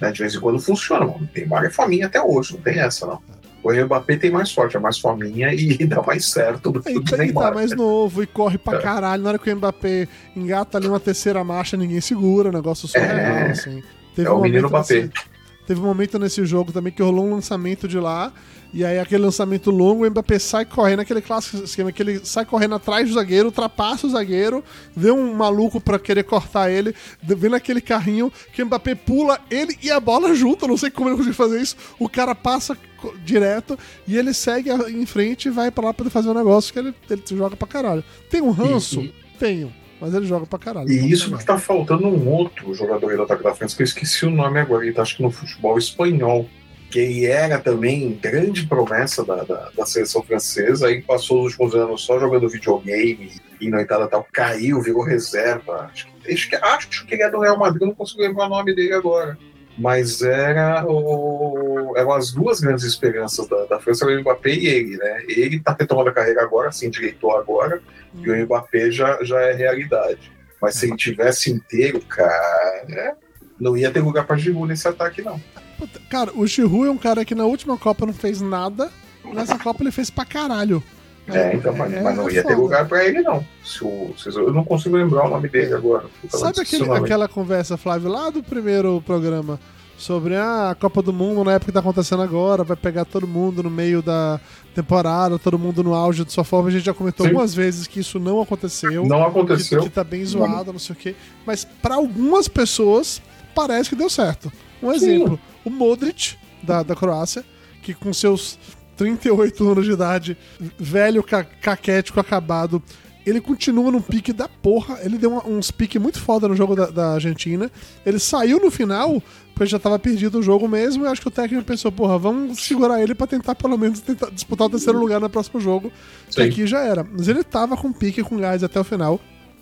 Speaker 2: Né, de vez em quando funciona. mano. O Neymar é fominha até hoje, não tem essa, não. O Mbappé tem mais sorte, é mais fominha e dá mais certo do que
Speaker 1: Ele
Speaker 2: o
Speaker 1: tá, ele
Speaker 2: Neymar.
Speaker 1: tá mais novo e corre pra
Speaker 2: É.
Speaker 1: caralho. Na hora que o Mbappé engata ali uma terceira marcha, ninguém segura, negócio surreal,
Speaker 2: É.
Speaker 1: assim. Teve
Speaker 2: É o menino Mbappé.
Speaker 1: Teve um momento nesse jogo também que rolou um lançamento de lá. E aí, aquele lançamento longo, o Mbappé sai correndo, aquele clássico esquema que ele sai correndo atrás do zagueiro, ultrapassa o zagueiro, vê um maluco pra querer cortar ele, vê naquele carrinho que o Mbappé pula ele e a bola junto. Não sei como ele conseguiu fazer isso. O cara passa direto e ele segue em frente e vai pra lá pra fazer um negócio que ele, ele joga pra caralho. Tem um ranço?
Speaker 2: E-
Speaker 1: Tenho. Mas ele joga pra caralho.
Speaker 2: E isso porque tá faltando um outro jogador aí do ataque da França, que eu esqueci o nome agora, ele tá acho que no futebol espanhol, que ele era também grande promessa da, da, da seleção francesa, aí passou os últimos anos só jogando videogame e noitada tal, caiu, virou reserva. Acho que, acho que, acho que ele é do Real Madrid, não consigo lembrar o nome dele agora. Mas era o, eram as duas grandes esperanças da, da França, o Mbappé e ele, né? Ele tá retomando a carreira agora, se endireitou agora, e o Mbappé já, já é realidade. Mas se ele tivesse inteiro, cara, não ia ter lugar pra Giroud nesse ataque, não.
Speaker 1: Puta, Cara, o Giroud é um cara que na última Copa não fez nada. Nessa Copa ele fez pra caralho.
Speaker 2: É, então, mas, mas não ia ter
Speaker 1: foda.
Speaker 2: lugar pra ele, não. Se o- se- eu não consigo lembrar o nome dele agora.
Speaker 1: Sabe aquele- aquela conversa, Flávio, lá do primeiro programa sobre ah, a Copa do Mundo na época que tá acontecendo agora, vai pegar todo mundo no meio da temporada, todo mundo no auge de sua forma. A gente já comentou
Speaker 2: Sim.
Speaker 1: algumas vezes que isso não aconteceu.
Speaker 2: Não
Speaker 1: que,
Speaker 2: aconteceu.
Speaker 1: que tá bem zoado, não sei o quê. Mas pra algumas pessoas parece que deu certo. Um exemplo, o Modric, da, da Croácia, que com seus 38 anos de idade, velho, ca caquético, acabado, ele continua num pique da porra. Ele deu uma- uns piques muito foda no jogo da, da Argentina. Ele saiu no final, porque já tava perdido o jogo mesmo. E acho que o técnico pensou, porra, vamos segurar ele pra tentar pelo menos tentar disputar o terceiro lugar no próximo jogo.
Speaker 2: Sim.
Speaker 1: aqui já era. Mas ele tava com pique, com gás até o final.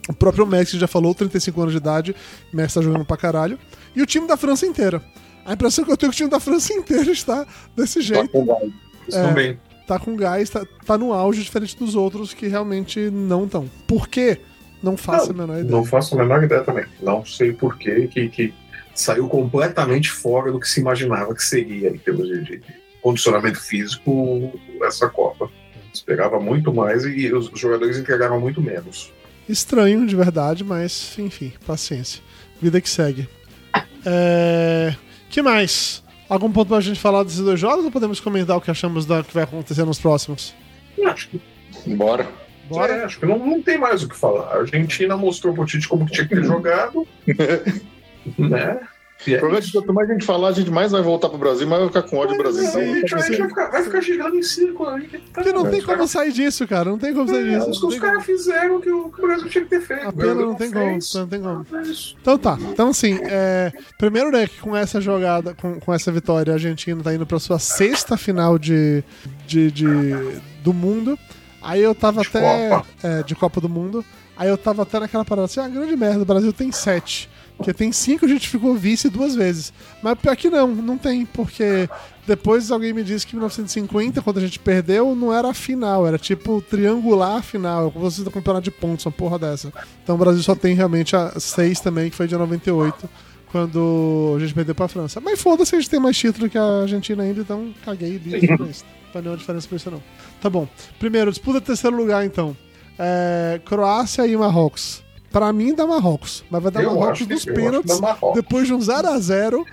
Speaker 1: O próprio Messi já falou, 35 anos de idade. Messi tá jogando pra caralho. E o time da França inteira. A impressão que eu tenho é que o time da França inteira está desse
Speaker 3: Tá
Speaker 1: jeito
Speaker 3: com gás.
Speaker 2: Isso
Speaker 1: É.
Speaker 2: também.
Speaker 1: Tá com gás, tá, tá no auge, diferente dos outros que realmente não estão. Por quê? Não faço a menor ideia.
Speaker 2: Não faço a menor ideia também. Não sei por quê que, que saiu completamente fora do que se imaginava que seria em termos de, de condicionamento físico essa Copa. Esperava muito mais e os jogadores entregaram muito menos.
Speaker 1: Estranho, de verdade, mas enfim, paciência. Vida que segue. É... que mais? Algum ponto pra gente falar desses dois jogos ou podemos comentar o que achamos da que vai acontecer nos próximos?
Speaker 2: Acho que,
Speaker 3: Bora.
Speaker 1: Bora?
Speaker 2: é, acho que não, não tem mais o que falar. A Argentina mostrou pro Tite como que tinha que ter jogado. né? E
Speaker 3: O
Speaker 2: é
Speaker 3: problema é que quanto mais a gente falar, a gente mais vai voltar pro Brasil, mais vai ficar com ódio do Brasil.
Speaker 2: A gente, vai, a gente vai ficar, vai ficar girando em círculo aí. Tá,
Speaker 1: Porque não
Speaker 2: né?
Speaker 1: tem como
Speaker 2: caras-
Speaker 1: sair disso, cara. Não tem como sair
Speaker 2: É,
Speaker 1: disso.
Speaker 2: os,
Speaker 1: Não
Speaker 2: os caras fizeram o que o, que o Brasil tinha que ter feito.
Speaker 1: A pena
Speaker 2: O Brasil
Speaker 1: não tem como, não tem como.
Speaker 2: É.
Speaker 1: Então tá. Então assim, é, primeiro né, que com essa jogada, com, com essa vitória, a Argentina tá indo pra sua sexta final de, de, de- do mundo. Aí eu tava
Speaker 2: De
Speaker 1: até.
Speaker 2: Copa.
Speaker 1: é, de Copa do Mundo. Aí eu tava até naquela parada assim, ah, grande merda, o Brasil tem sete. Porque tem cinco, a gente ficou vice duas vezes. Mas pior que não, não tem, porque depois alguém me disse que em 1950, quando a gente perdeu, não era a final, era tipo triangular final, como fosse do campeonato de pontos, uma porra dessa. Então o Brasil só tem realmente a seis também, que foi de 98, quando a gente perdeu pra França. Mas foda-se, a gente tem mais título que a Argentina ainda, então caguei pra isso. Não faz nenhuma diferença pra isso não. Tá bom. Primeiro, disputa terceiro lugar então. É, Croácia e Marrocos. Pra mim dá Marrocos, mas vai dar
Speaker 2: Eu
Speaker 1: Marrocos nos pênaltis depois de um 0x0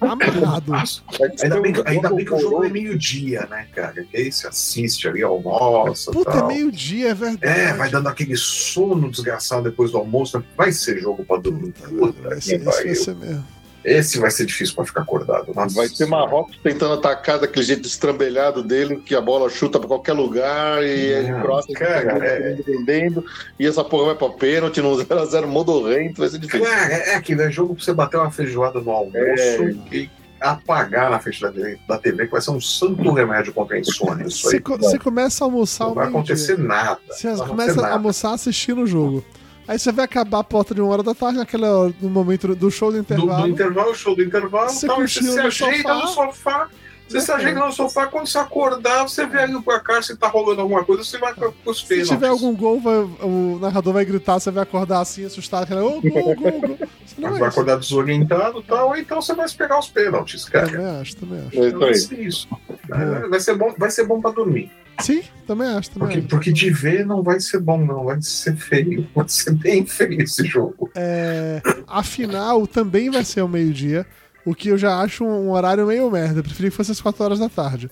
Speaker 1: amarrado.
Speaker 2: Ainda bem, que, ainda bem que o jogo é meio-dia, né, cara? Que aí você assiste ali, almoça
Speaker 1: Puta, é
Speaker 2: tal.
Speaker 1: meio-dia, é verdade.
Speaker 2: É, vai dando aquele sono desgraçado depois do almoço. Vai ser jogo pra dormir. Puta
Speaker 1: Vai
Speaker 2: que
Speaker 1: ser, esse vai ser mesmo.
Speaker 2: Esse vai ser difícil pra ficar acordado. Nossa
Speaker 3: Vai ser
Speaker 2: Senhora.
Speaker 3: Marrocos tentando atacar daquele jeito estrambelhado dele, que a bola chuta pra qualquer lugar e
Speaker 2: É, cara, é.
Speaker 3: defendendo, e essa porra vai pra pênalti, no 0x0 modorrento, vai ser difícil.
Speaker 2: Cara, é aquilo, é jogo pra você bater uma feijoada no almoço
Speaker 3: É.
Speaker 2: e apagar na frente da, da TV, que vai ser um santo remédio contra a insônia. Isso
Speaker 1: Você
Speaker 2: aí
Speaker 1: co- você começa a almoçar
Speaker 2: não vai acontecer nada.
Speaker 1: Você começa a almoçar assistindo o jogo. Aí você vai acabar a porta de uma hora da tarde, naquela hora, no momento do show do
Speaker 2: do,
Speaker 1: intervalo.
Speaker 2: do intervalo, show do intervalo,
Speaker 1: Você
Speaker 2: tal, você se
Speaker 1: no
Speaker 2: ajeita
Speaker 1: sofá.
Speaker 2: no sofá. Você se
Speaker 1: É.
Speaker 2: ajeita no sofá, quando você acordar, você vê ali pra cá, se tá rolando alguma coisa, você vai para os
Speaker 1: Se
Speaker 2: pênaltis.
Speaker 1: tiver algum gol, vai- o narrador vai gritar, você vai acordar assim, assustado, aquela, ô, gol, gol, gol. Não
Speaker 2: Vai
Speaker 1: é isso.
Speaker 2: acordar desorientado e tal, ou então você vai esperar os pênaltis, cara.
Speaker 1: Também acho, também acho.
Speaker 3: É isso
Speaker 2: Vai
Speaker 3: aí.
Speaker 2: ser isso. É, Vai ser bom, vai ser bom pra dormir.
Speaker 1: Sim, também acho, também
Speaker 2: Porque,
Speaker 1: acho.
Speaker 2: porque de ver não vai ser bom, não. Vai ser feio. Vai ser bem feio esse jogo.
Speaker 1: É, a final também vai ser ao meio-dia. O que eu já acho um horário meio merda. Eu preferi que fosse às 4 horas da tarde.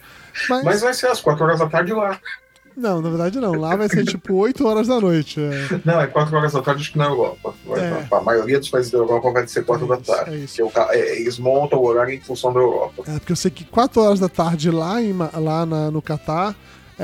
Speaker 1: Mas,
Speaker 2: Mas vai ser às 4 horas da tarde lá.
Speaker 1: não, na verdade não. Lá vai ser tipo 8 horas da noite. É,
Speaker 2: Não, é 4 horas da tarde acho que na Europa.
Speaker 1: É.
Speaker 2: A maioria dos países da Europa vai ser 4
Speaker 1: É
Speaker 2: da
Speaker 1: isso,
Speaker 2: tarde.
Speaker 1: é isso.
Speaker 2: Porque o é, eles montam o horário em função da Europa.
Speaker 1: É, porque eu sei que 4 horas da tarde lá, em, lá na- no Catar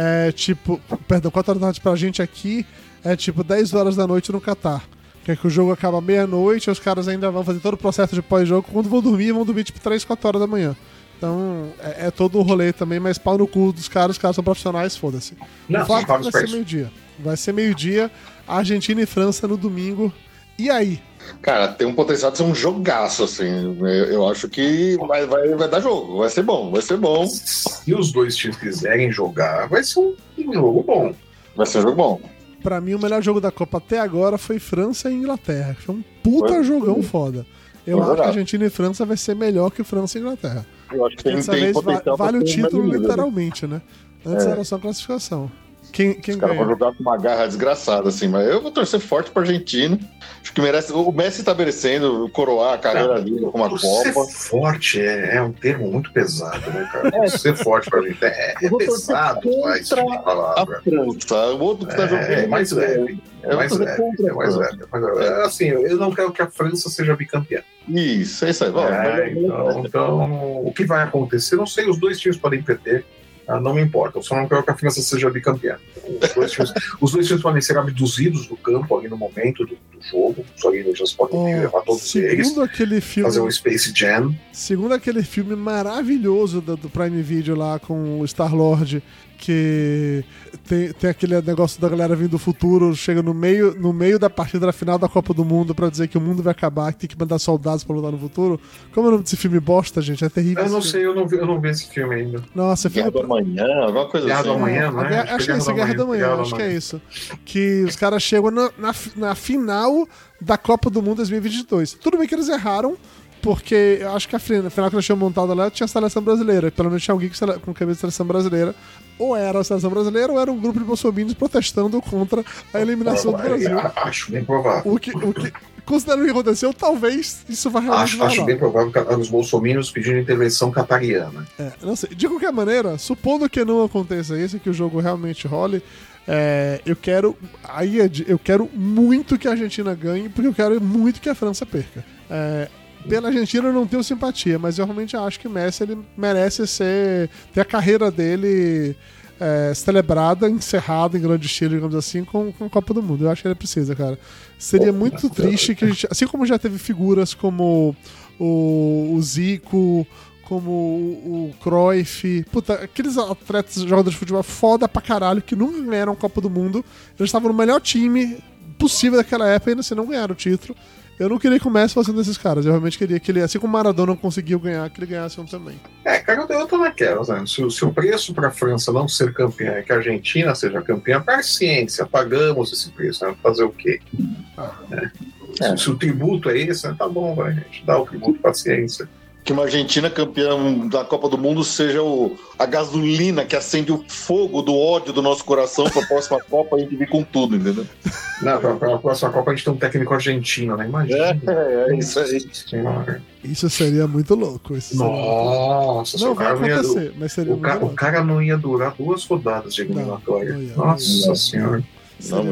Speaker 1: é tipo. Perdão, 4 horas da tarde pra gente aqui é tipo 10 horas da noite no Catar. Que é que o jogo acaba meia-noite e os caras ainda vão fazer todo o processo de pós-jogo. Quando vão dormir, vão dormir tipo 3, 4 horas da manhã. Então é, é todo o rolê também, mas pau no cu dos caras, os caras são profissionais, foda-se.
Speaker 2: Não,
Speaker 1: o fato vai ser meio-dia. Vai ser meio-dia, Argentina e França no domingo. E aí?
Speaker 3: Cara, tem um potencial de ser um jogaço, assim. Eu, eu acho que vai, vai, vai dar jogo. Vai ser bom, vai ser bom.
Speaker 2: Se os dois times quiserem jogar, vai ser um, um jogo bom.
Speaker 3: Vai ser um jogo bom.
Speaker 1: Pra mim, o melhor jogo da Copa até agora foi França e Inglaterra. Foi um puta
Speaker 3: Foi.
Speaker 1: jogão foda. Eu
Speaker 3: Foi
Speaker 1: acho que. Argentina e França vai ser melhor que França e Inglaterra.
Speaker 3: Eu acho que tem,
Speaker 1: Dessa
Speaker 3: tem
Speaker 1: vez va- vale o título
Speaker 3: né?
Speaker 1: literalmente, né? Antes
Speaker 3: É.
Speaker 1: era só classificação. Quem, quem
Speaker 3: Os caras vão jogar com uma garra desgraçada, assim, mas eu vou torcer forte pra Argentina. Acho que merece. O Messi tá merecendo coroar a carreira dele com uma
Speaker 2: Ser
Speaker 3: Copa.
Speaker 2: forte é, é um termo muito pesado, né, cara? Ser forte pra gente é, é
Speaker 3: torcer
Speaker 2: pesado esse tipo
Speaker 3: A
Speaker 2: palavra.
Speaker 3: França, o outro que tá jogando.
Speaker 2: É, é mais leve. É
Speaker 3: Eu
Speaker 2: mais
Speaker 3: torcer
Speaker 2: leve. É mais leve. é mais leve. Assim, eu não quero que a França seja bicampeã.
Speaker 3: Isso, é isso aí. Vamos,
Speaker 2: É, então, então, o que vai acontecer? Não sei, os dois times podem perder. Ah, não me importa, eu só não quero que a França seja bicampeã. Os dois times, os dois times podem ser abduzidos do campo ali no momento do, do jogo. Os alienígenas podem
Speaker 1: Ó,
Speaker 2: levar todos eles,
Speaker 1: segundo aquele filme,
Speaker 2: fazer um Space Jam.
Speaker 1: segundo aquele filme maravilhoso do, do Prime Video lá com o Star Lord, que tem, tem aquele negócio da galera vindo do futuro, chega no meio, no meio da partida da final da Copa do Mundo pra dizer que o mundo vai acabar, que tem que mandar soldados pra lutar no futuro. Como é o nome desse filme bosta, gente? É terrível.
Speaker 2: Eu não sei, eu não vi, eu não vi esse filme ainda.
Speaker 1: Nossa,
Speaker 3: Guerra
Speaker 1: filme
Speaker 3: do Amanhã, alguma coisa
Speaker 2: Guerra
Speaker 3: assim.
Speaker 2: do Amanhã,
Speaker 1: É,
Speaker 2: né?
Speaker 1: guerra-
Speaker 2: Acho que
Speaker 1: acho que é
Speaker 2: é
Speaker 1: isso, Guerra da Manhã,
Speaker 2: Guerra da
Speaker 1: acho que é
Speaker 2: Manhã.
Speaker 1: isso. Que os caras chegam na, na, na final da Copa do Mundo 2022. Tudo bem que eles erraram, porque eu acho que a final que eles tinham montado lá tinha a seleção brasileira. Pelo menos tinha alguém com, com camisa de seleção brasileira. Ou era a seleção brasileira, ou era um grupo de bolsominions protestando contra a eliminação do Brasil.
Speaker 2: Acho bem provável.
Speaker 1: O que, o que, considerando o que aconteceu, talvez isso vá realmente
Speaker 2: Acho, acho bem provável que os bolsominions pedindo intervenção catariana.
Speaker 1: É, não sei. De qualquer maneira, supondo que não aconteça isso, que o jogo realmente role, é, eu quero. Aí é eu quero muito que a Argentina ganhe, porque eu quero muito que a França perca. É, pela Argentina eu não tenho simpatia, mas eu realmente acho que o Messi ele merece ser. ter a carreira dele. é, celebrada, encerrada em grande estilo, digamos assim, com, com a Copa do Mundo. Eu acho que ele precisa, cara. Seria muito triste que a gente. Assim como já teve figuras como o, o Zico, como o, o Cruyff, puta, aqueles atletas jogadores de futebol foda pra caralho que nunca ganharam a Copa do Mundo. Eles estavam no melhor time possível daquela época e ainda assim não ganharam o título. Eu não queria que o Messi fosse um desses caras. Eu realmente queria que ele, assim como o Maradona não conseguiu ganhar, que ele ganhasse um também.
Speaker 2: É, cara, eu tô naquela, né? Se, o- se o preço para a França não ser campeã é que a Argentina seja campeã, paciência, pagamos esse preço, né? Fazer o quê? Né?
Speaker 3: É.
Speaker 2: Se, se o tributo é esse, né? tá bom, vai, gente, dá o tributo, paciência.
Speaker 3: Que uma Argentina campeã da Copa do Mundo seja o, a gasolina que acende o fogo do ódio do nosso coração pra próxima Copa a gente vir com tudo, entendeu?
Speaker 2: Não, pra, pra próxima Copa a gente tem um técnico argentino, né? Imagina.
Speaker 3: É, é isso aí.
Speaker 1: Isso seria muito louco. Isso seria muito louco.
Speaker 2: Nossa,
Speaker 1: Não
Speaker 2: o
Speaker 1: vai
Speaker 2: cara, não ia, du-
Speaker 1: acontecer, mas seria
Speaker 2: o, ca- o cara não ia durar duas rodadas de eliminatória.
Speaker 1: não ia, não
Speaker 2: Nossa
Speaker 1: ia.
Speaker 2: senhora.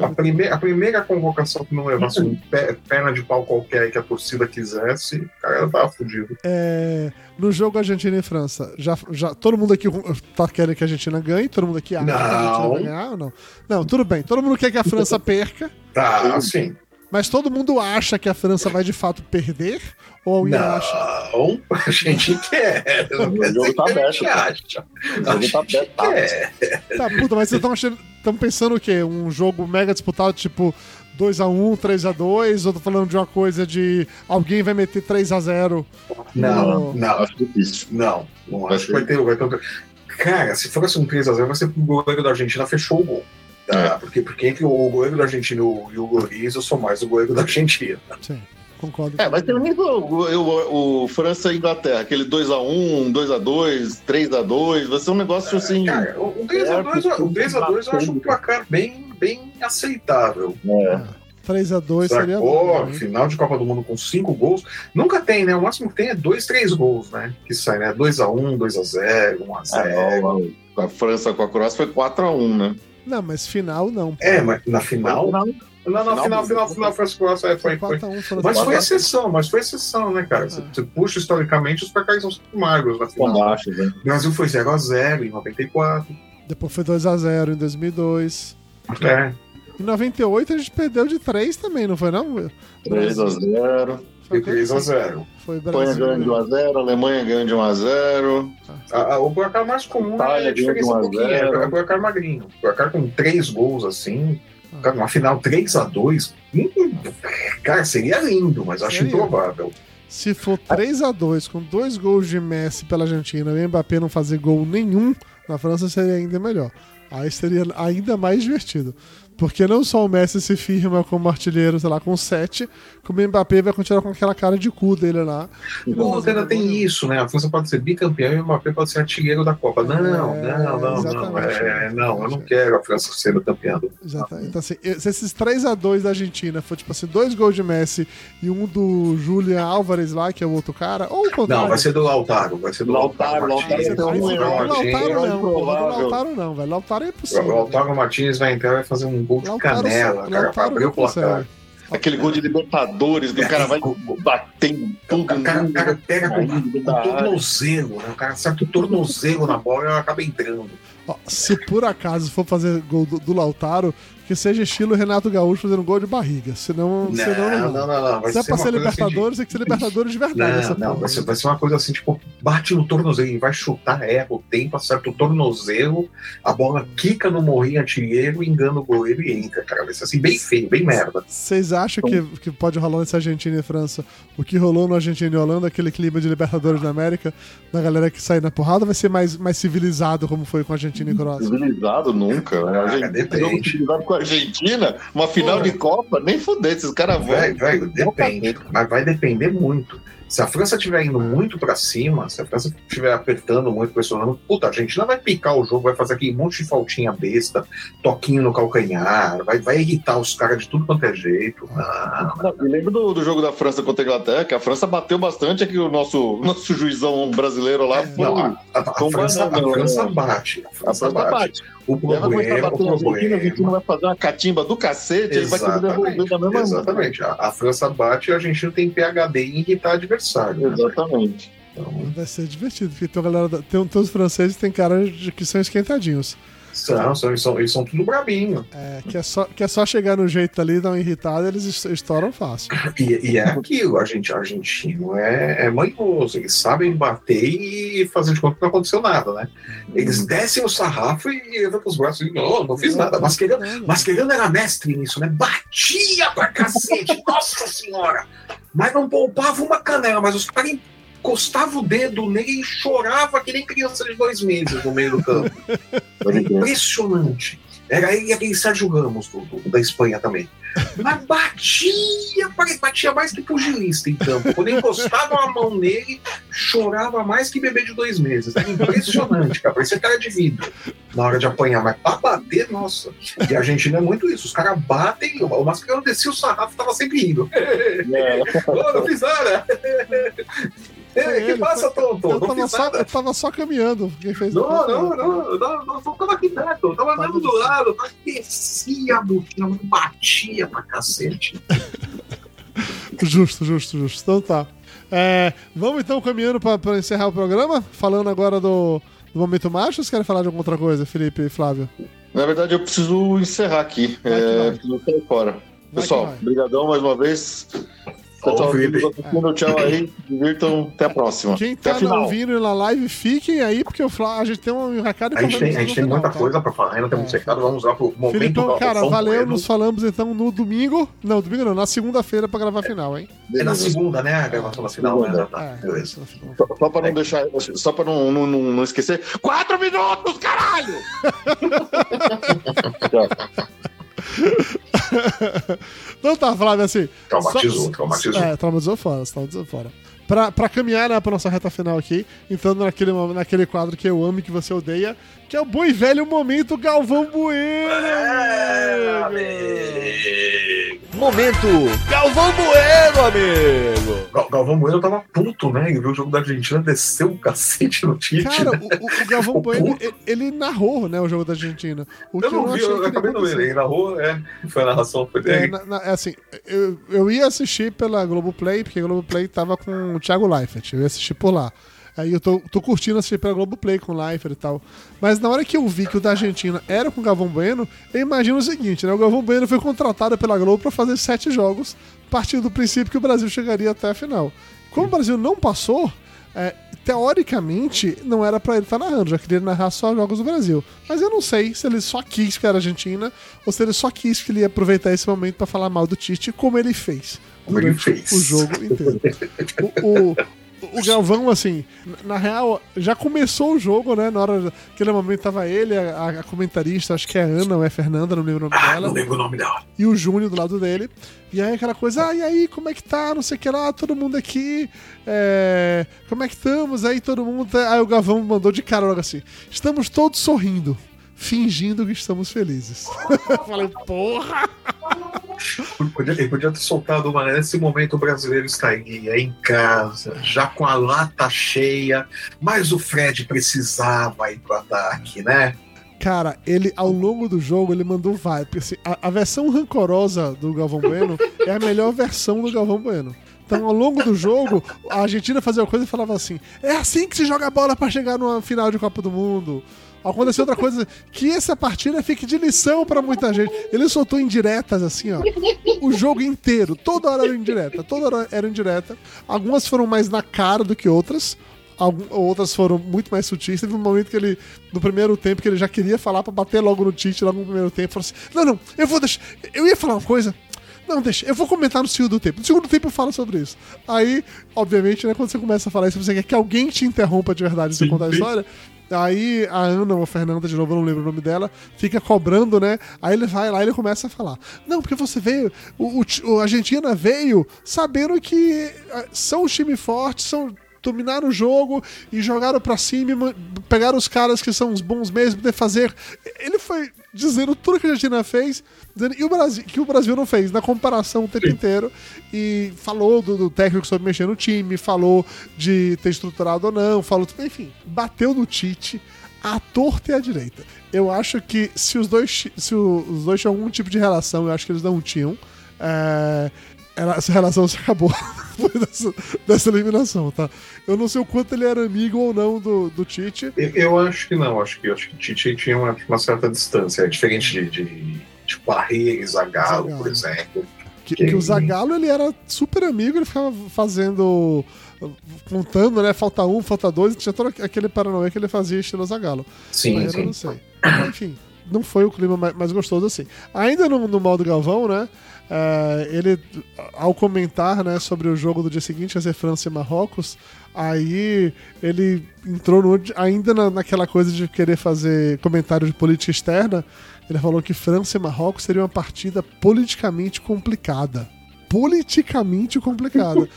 Speaker 2: A primeira, a primeira convocação que não levasse um pé- perna de pau qualquer que a torcida quisesse, o cara tava fudido.
Speaker 1: É, no jogo Argentina e França, já, já, todo mundo aqui tá querendo que a Argentina ganhe, todo mundo aqui acha que a Argentina
Speaker 2: Não.
Speaker 1: vai ganhar ou não? Não, tudo bem, todo mundo quer que a França perca,
Speaker 2: Tá, assim.
Speaker 1: Mas todo mundo acha que a França vai de fato perder? Ou alguém acha?
Speaker 2: Não, a gente quer. Não
Speaker 3: O jogo tá
Speaker 2: que a gente
Speaker 3: aberto,
Speaker 2: acha.
Speaker 3: O jogo tá aberto.
Speaker 2: quer.
Speaker 1: Tá, puta, mas vocês estão achando. Estão pensando o quê? Um jogo mega disputado, tipo 2x1, 3x2? Ou tô falando de uma coisa de alguém vai meter 3x0?
Speaker 2: Não, não,
Speaker 3: Acho difícil.
Speaker 2: não. Não acho que vai ter, vai ter um... Cara, se fosse um 3x0, vai ser o goleiro da Argentina fechou o gol. Tá? Porque, porque entre o goleiro da Argentina e o, Lloris, eu sou mais o goleiro da Argentina.
Speaker 1: Sim, concordo.
Speaker 3: É, mas tem o nível, o, o, o França e Inglaterra, aquele 2x1, 2x2, 3x2, vai ser um negócio assim.
Speaker 2: Cara, o 3x2 o 3x2 eu acho um placar bem, bem aceitável.
Speaker 3: É.
Speaker 1: 3x2 seria
Speaker 2: Sacou?
Speaker 1: bom. hein?
Speaker 2: Final de Copa do Mundo com cinco gols. Nunca tem, né? O máximo que tem é dois, três gols, né? Que sai, né? 2x1, 2x0, 1x0.
Speaker 3: É, a França com a Croácia foi 4x1, né?
Speaker 1: Não, mas final não.
Speaker 2: É, mas na final. Não, não,
Speaker 3: Final,
Speaker 2: final, final, final, França Croácia é, foi, foi.
Speaker 1: 4x1 foram
Speaker 2: Mas foi exceção, mas foi exceção, né, cara? Você,
Speaker 1: Ah.
Speaker 2: você puxa historicamente, os placares são sempre magros na final.
Speaker 3: baixo, né?
Speaker 2: O Brasil foi 0x0 em 94.
Speaker 1: Depois foi 2x0 em 2002.
Speaker 2: É.
Speaker 1: Em 98 a gente perdeu de 3 também, não foi não?
Speaker 3: 3x0.
Speaker 1: Foi
Speaker 2: E 3x0.
Speaker 1: Foi
Speaker 3: Espanha ganhando de
Speaker 1: Brasil.
Speaker 3: 1x0, Alemanha ganhando de 1x0.
Speaker 2: A- a- O placar mais comum
Speaker 3: Itália
Speaker 2: é a diferença um
Speaker 3: 1 a
Speaker 2: pouquinho,
Speaker 3: 0.
Speaker 2: é o placar magrinho. O placar com três gols assim, cara, uma final 3x2, hum, cara, seria lindo, mas acho
Speaker 1: Seria.
Speaker 2: improvável.
Speaker 1: Se for 3x2 com dois gols de Messi pela Argentina e o Mbappé não fazer gol nenhum, na França seria ainda melhor. Aí seria ainda mais divertido. Porque não só o Messi se firma como artilheiro, sei lá, com 7, como o Mbappé vai continuar com aquela cara de cu dele lá.
Speaker 2: Pô, ainda tem isso, né? A França pode ser bicampeã e o Mbappé pode ser artilheiro da Copa. Não,
Speaker 1: É,
Speaker 2: não, não, não. É, não, eu não quero a França sendo campeã. do-
Speaker 1: Exatamente. Então, assim, se esses 3x2 da Argentina for, tipo assim, dois gols de Messi e um do Julian Álvares lá, que é o outro cara, ou o contrário.
Speaker 2: Não, vai ser do Lautaro, vai ser do
Speaker 3: Lautaro,
Speaker 2: Lautaro.
Speaker 3: Lautaro,
Speaker 1: não,
Speaker 2: Martins.
Speaker 1: Lautaro não. Lautaro não, velho. Lautaro é
Speaker 2: O
Speaker 1: impossível.
Speaker 2: Lautaro Martins vai entrar e vai fazer um gol de canela, cara, pra
Speaker 1: Lautaro
Speaker 2: abrir o placar.
Speaker 3: Aquele gol de Libertadores, que o cara vai batendo tudo.
Speaker 2: O cara, o cara pega com, com
Speaker 3: área.
Speaker 2: tornozelo, né? O cara acerta o tornozelo na bola e ela acaba entrando.
Speaker 1: Se por acaso for fazer gol do, do Lautaro, que seja estilo Renato Gaúcho fazendo gol de barriga. Senão, senão
Speaker 2: Não,
Speaker 1: não,
Speaker 2: não, não, não. Vai
Speaker 1: Se é pra ser
Speaker 2: coisa assim de-
Speaker 1: Libertadores, tem que ser Libertadores de verdade. essa
Speaker 2: Não, não, vai ser, vai ser uma coisa assim, tipo, bate no tornozelo, ele vai chutar, erra o tempo, acerta o tornozelo, a bola quica no morrinho artilheiro, engana o goleiro e entra, cara. Vai ser assim, bem feio, bem merda.
Speaker 1: Vocês acham que, que pode rolar nesse Argentina e França o que rolou no Argentina e Holanda, aquele clima de Libertadores da América, da galera que sai na porrada, vai ser mais, mais civilizado como foi com a Argentina e Croácia?
Speaker 3: Civilizado nunca. né? A
Speaker 2: Ah,
Speaker 3: Argentina,
Speaker 2: depende.
Speaker 3: Argentina, uma final
Speaker 2: Pô.
Speaker 3: de Copa, nem fuder, esses caras vão.
Speaker 2: Velho,
Speaker 3: vão
Speaker 2: depende. Mas vai depender muito. Se a França estiver indo muito pra cima, se a França estiver apertando muito, pressionando, puta, a Argentina vai picar o jogo, vai fazer aquele monte de faltinha besta, toquinho no calcanhar, vai, vai irritar os caras de tudo quanto é jeito. Não,
Speaker 3: Não, lembro do, do jogo da França contra a Inglaterra, que a França bateu bastante, é que o nosso, nosso juizão brasileiro lá foi.
Speaker 2: não, a, a- a França, a França
Speaker 3: né?
Speaker 2: bate. A França bate.
Speaker 3: bate.
Speaker 2: O problema, o
Speaker 3: Argentina,
Speaker 2: problema.
Speaker 3: vai fazer uma catimba do cacete, ele vai querer devolver da mesma
Speaker 2: Exatamente. A, a França bate e a Argentina tem PHD em irritar adversário. né?
Speaker 3: Exatamente.
Speaker 2: Então,
Speaker 1: Vai ser divertido, porque tem, galera, tem, tem os franceses tem caras de- que são esquentadinhos.
Speaker 2: São, são, eles, são, eles são tudo brabinho.
Speaker 1: É, que, é só, que é só chegar no jeito ali, dar uma irritada, eles es- estouram fácil.
Speaker 2: E, e é aquilo, a gente, argentino é, é manhoso, eles sabem bater e fazer de conta que não aconteceu nada, né? Eles descem o sarrafo e levantam os braços e não, não fiz nada. Mascherano, Mascherano era mestre nisso, né? Batia pra cacete, nossa senhora! Mas não poupava uma canela, mas os caras encostavam o dedo nele e chorava que nem criança de dois meses no meio do campo. Impressionante. Era ele e aquele Sérgio Ramos do, do- da Espanha também. Mas batia, batia mais que pugilista em campo. Quando encostava a mão nele, chorava mais que bebê de dois meses. Era impressionante, cara. Parecia cara de vidro na hora de apanhar. Mas pra bater, nossa. E a Argentina é muito isso. Os caras batem, o Mascherano descia o sarrafo tava sempre rindo.
Speaker 3: É.
Speaker 2: Ô, não fiz nada.
Speaker 1: Foi
Speaker 2: É, que
Speaker 1: ele,
Speaker 2: passa, tonto?
Speaker 1: Eu
Speaker 2: Não
Speaker 1: tava, só, eu tava só caminhando. Quem fez
Speaker 2: Não, não, não, não, não, tava aqui perto, eu tava andando do lado, tá? descia a botina, batia pra cacete.
Speaker 1: Justo, justo, justo. Então tá. É, vamos então caminhando pra, pra encerrar o programa, falando agora do, do Momento Macho. Vocês querem falar de alguma outra coisa, Felipe e Flávio?
Speaker 3: Na verdade, eu preciso encerrar aqui.
Speaker 1: Vai
Speaker 3: É,
Speaker 1: vai.
Speaker 3: preciso sair fora.
Speaker 1: Vai
Speaker 3: Pessoal, brigadão mais uma vez. Pessoal, nos assistindo, tchau aí. Divirtam. Até a próxima.
Speaker 1: Quem
Speaker 3: Até
Speaker 1: tá ouvindo na live, fiquem aí, porque o Flá- a gente tem um recado
Speaker 2: A gente tem, a gente tem
Speaker 1: final,
Speaker 2: muita
Speaker 1: tá?
Speaker 2: coisa pra falar, ainda temos
Speaker 1: É.
Speaker 2: recado, vamos lá pro momento
Speaker 1: Filipão, cara, valeu. Nos falamos então no domingo. Não, domingo não, na segunda-feira pra gravar a final, hein?
Speaker 2: É na segunda, né? A gravação da final, né? Tá,
Speaker 1: É,
Speaker 2: beleza.
Speaker 3: Só, só pra não deixar. Só pra não, não, não, não esquecer. Quatro minutos, caralho!
Speaker 1: Então tá, Flávio, assim.
Speaker 2: Traumatizou,
Speaker 1: só-
Speaker 2: traumatizou.
Speaker 1: É, traumatizou fora, traumatizou fora. Pra, pra caminhar né, pra nossa reta final aqui, entrando naquele, naquele quadro que eu amo e que você odeia, que é o bom e velho momento Galvão Bueno!
Speaker 2: É,
Speaker 1: amigo!
Speaker 4: Momento Galvão Bueno, amigo.
Speaker 2: Gal- Galvão Bueno tava puto, né? Ele viu o jogo da Argentina, desceu um cacete no Tite.
Speaker 1: Cara,
Speaker 2: né?
Speaker 1: o, o- Galvão Bueno, ele, ele narrou, né, o jogo da Argentina. O
Speaker 2: Eu
Speaker 1: que
Speaker 2: não vi,
Speaker 1: achei
Speaker 2: eu
Speaker 1: que
Speaker 2: acabei não vendo. Ele narrou, é. Foi a narração, foi
Speaker 1: É,
Speaker 2: dele.
Speaker 1: na- na- é assim, eu, eu ia assistir pela Globoplay, porque a Globoplay tava com o Thiago Leifert, eu ia assistir por lá. Aí eu tô, tô curtindo assistir pela Globoplay com o Leifert e tal. Mas na hora que eu vi que o da Argentina era com o Galvão Bueno, eu imagino o seguinte, né? O Galvão Bueno foi contratado pela Globo pra fazer sete jogos, partindo do princípio que o Brasil chegaria até a final. Como o Brasil não passou, é, teoricamente não era pra ele estar narrando, já queria narrar só jogos do Brasil. Mas eu não sei se ele só quis que era Argentina ou se ele só quis que ele ia aproveitar esse momento pra falar mal do Tite, como ele fez
Speaker 2: Como ele
Speaker 1: durante
Speaker 2: fez.
Speaker 1: o jogo inteiro. o, o- o Galvão, assim, na real, já começou o jogo, né? Na hora, naquele momento tava ele, a, a comentarista, acho que é a Ana ou é Fernanda, não lembro o nome
Speaker 2: Ah,
Speaker 1: dela
Speaker 2: não lembro o nome dela.
Speaker 1: e o Júnior do lado dele. E aí aquela coisa, ah, e aí, como é que tá? Não sei o que lá, todo mundo aqui. é, Como é que estamos? Aí todo mundo. tá- Aí o Gavão mandou de cara logo assim: estamos todos sorrindo, fingindo que estamos felizes. Eu falei, porra!
Speaker 2: Ele podia, ele podia ter soltado uma. Nesse momento o brasileiro estaria em casa, já com a lata cheia, mas o Fred precisava ir pro ataque, né?
Speaker 1: Cara, ele, ao longo do jogo, ele mandou vai. Porque assim, a, a versão rancorosa do Galvão Bueno é a melhor versão do Galvão Bueno. Então, ao longo do jogo, a Argentina fazia uma coisa e falava assim: é assim que se joga a bola pra chegar numa final de Copa do Mundo. Aconteceu outra coisa, que essa partida fique de lição pra muita gente. Ele soltou indiretas assim, ó. O jogo inteiro, toda hora era indireta, toda hora era indireta. Algumas foram mais na cara do que outras. Algum- outras foram muito mais sutis. Teve um momento que ele, no primeiro tempo, que ele já queria falar pra bater logo no Tite, logo no primeiro tempo. Falou assim: Não, não, eu vou deixar. Eu ia falar uma coisa. Não, deixa, eu vou comentar no segundo tempo. No segundo tempo eu falo sobre isso. Aí, obviamente, né, quando você começa a falar isso, você quer que alguém te interrompa de verdade pra você contar a história. Aí a Ana ou a Fernanda, de novo, eu não lembro o nome dela, fica cobrando, né? Aí ele vai lá e ele começa a falar. Não, porque você veio, o, o, o Argentina veio sabendo que ah, são um time forte, são dominaram o jogo e jogaram pra cima, ma- pegaram os caras que são os bons mesmo de fazer. Ele foi dizendo tudo que a Argentina fez, dizendo, e o Brasil, que o Brasil não fez, na comparação o tempo inteiro, e falou do, do técnico sobre mexer no time, falou de ter estruturado ou não, falou, enfim, bateu no Tite à torta e à direita. Eu acho que se os dois, se os dois tinham algum tipo de relação, eu acho que eles não tinham. é, essa relação se acabou depois dessa, dessa eliminação, tá? Eu não sei o quanto ele era amigo ou não do, do Tite.
Speaker 2: Eu, eu acho que não, acho que, acho que o Tite tinha uma, uma certa distância, é diferente de, de, de Barreira e Zagallo,
Speaker 1: Zagallo.
Speaker 2: por exemplo.
Speaker 1: Que, que o Zagallo ele era super amigo, ele ficava fazendo. contando, né? Falta um, falta dois, tinha todo aquele paranoia que ele fazia estilo Zagallo.
Speaker 2: Sim,
Speaker 1: Mas eu
Speaker 2: sim.
Speaker 1: não sei. Enfim, não foi o clima mais, gostoso assim. Ainda no, no modo Galvão, né? é, ele, ao comentar né, sobre o jogo do dia seguinte, que ia ser França e Marrocos, aí ele entrou no- ainda na- naquela coisa de querer fazer comentário de política externa. Ele falou que França e Marrocos seria uma partida politicamente complicada. Politicamente complicada.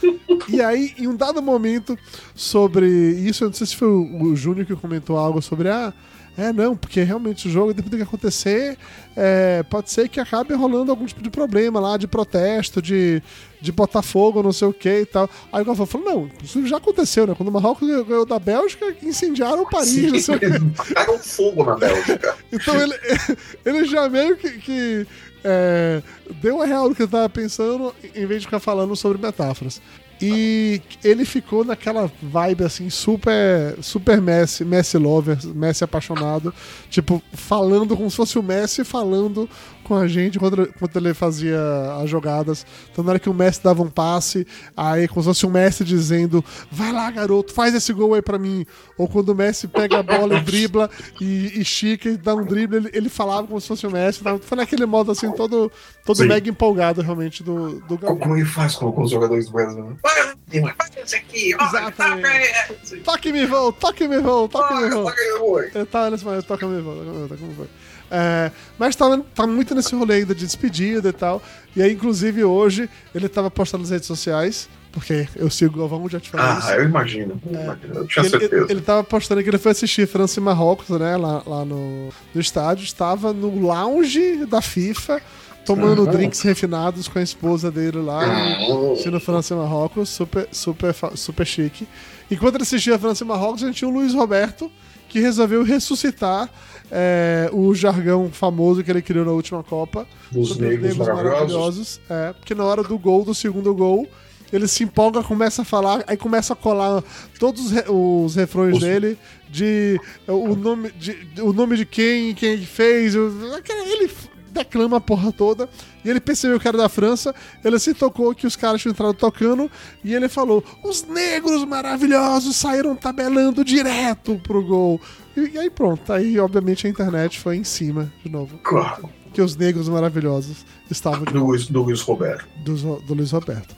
Speaker 1: e aí, em um dado momento, sobre isso, eu não sei se foi o, Júnior que comentou algo sobre, ah, é, não, porque realmente o jogo, depende do que acontecer, é, pode ser que acabe rolando algum tipo de problema lá, de protesto, de, de botar fogo, não sei o que e tal. Aí o Galvão falou, não, isso já aconteceu, né? Quando o Marrocos ganhou da Bélgica, incendiaram Paris,
Speaker 2: Sim,
Speaker 1: não sei o
Speaker 2: fogo na Bélgica.
Speaker 1: Então ele, ele já meio que, que, é, deu a real do que ele tava pensando, em vez de ficar falando sobre metáforas. E ele ficou naquela vibe assim, super, super Messi, Messi lover, Messi apaixonado, tipo, falando como se fosse o Messi falando com a gente quando, ele- quando ele fazia as jogadas. Então, na hora que o Messi dava um passe, aí como se fosse o Messi dizendo: Vai lá, garoto, faz esse gol aí pra mim. Ou quando o Messi pega a bola e dribla e estica e dá um drible, ele, ele falava como se fosse o Messi. Tava, foi naquele modo assim, todo, todo
Speaker 2: Sim.
Speaker 1: mega empolgado realmente do, do
Speaker 2: Como,
Speaker 1: Galvão.
Speaker 2: como ele faz com, com os jogadores do Brasil? Neymar, faz isso aqui, olha, toca esse.
Speaker 1: Toque-me, voo, toque-me, voo, toque-me,
Speaker 2: Toca,
Speaker 1: voo.
Speaker 2: toca esse gol aí.
Speaker 1: Ele tá nesse momento, toca me volta, toca me volta. É, mas tá, tá muito nesse rolê ainda de despedida e tal. E aí, inclusive, hoje, ele tava postando nas redes sociais, porque eu sigo o Galvão, já te falei isso.
Speaker 2: Ah, eu imagino. eu imagino, Eu tinha
Speaker 1: Ele, ele,
Speaker 2: certeza.
Speaker 1: ele tava postando que ele foi assistir França e Marrocos, né, lá, lá no, no estádio, estava no lounge da FIFA, tomando
Speaker 2: Uhum.
Speaker 1: drinks refinados com a esposa dele lá,
Speaker 2: Uhum.
Speaker 1: assistindo França e Marrocos, super, super, super chique. Enquanto ele assistia França e Marrocos, a gente tinha o Luiz Roberto, que resolveu ressuscitar é, o jargão famoso que ele criou na última Copa.
Speaker 2: Dos
Speaker 1: os
Speaker 2: negros maravilhosos.
Speaker 1: É, porque na hora do gol, do segundo gol, ele se empolga, começa a falar, aí começa a colar todos os, re- os refrões
Speaker 2: Os-
Speaker 1: dele de é, o nome de, de- o nome de quem, quem fez. Ele declama a porra toda. E ele percebeu que era da França, ele se tocou que os caras tinham entrado tocando, e ele falou: os negros maravilhosos saíram tabelando direto pro gol. E, aí pronto, aí obviamente a internet foi em cima de novo.
Speaker 2: Claro,
Speaker 1: Que os negros maravilhosos estavam de
Speaker 2: do Luiz, do Luiz Roberto.
Speaker 1: do, do Luiz Roberto.